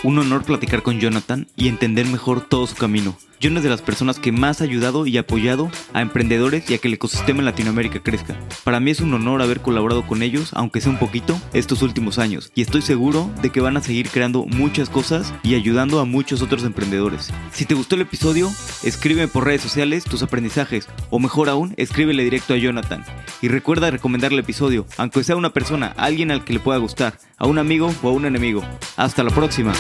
[SPEAKER 2] Un honor platicar con Jonathan y entender mejor todo su camino. John es de las personas que más ha ayudado y apoyado a emprendedores y a que el ecosistema en Latinoamérica crezca. Para mí es un honor haber colaborado con ellos, aunque sea un poquito, estos últimos años. Y estoy seguro de que van a seguir creando muchas cosas y ayudando a muchos otros emprendedores. Si te gustó el episodio, escríbeme por redes sociales tus aprendizajes o mejor aún, escríbele directo a Jonathan. Y recuerda recomendar el episodio, aunque sea una persona, alguien al que le pueda gustar, a un amigo o a un enemigo. Hasta la próxima.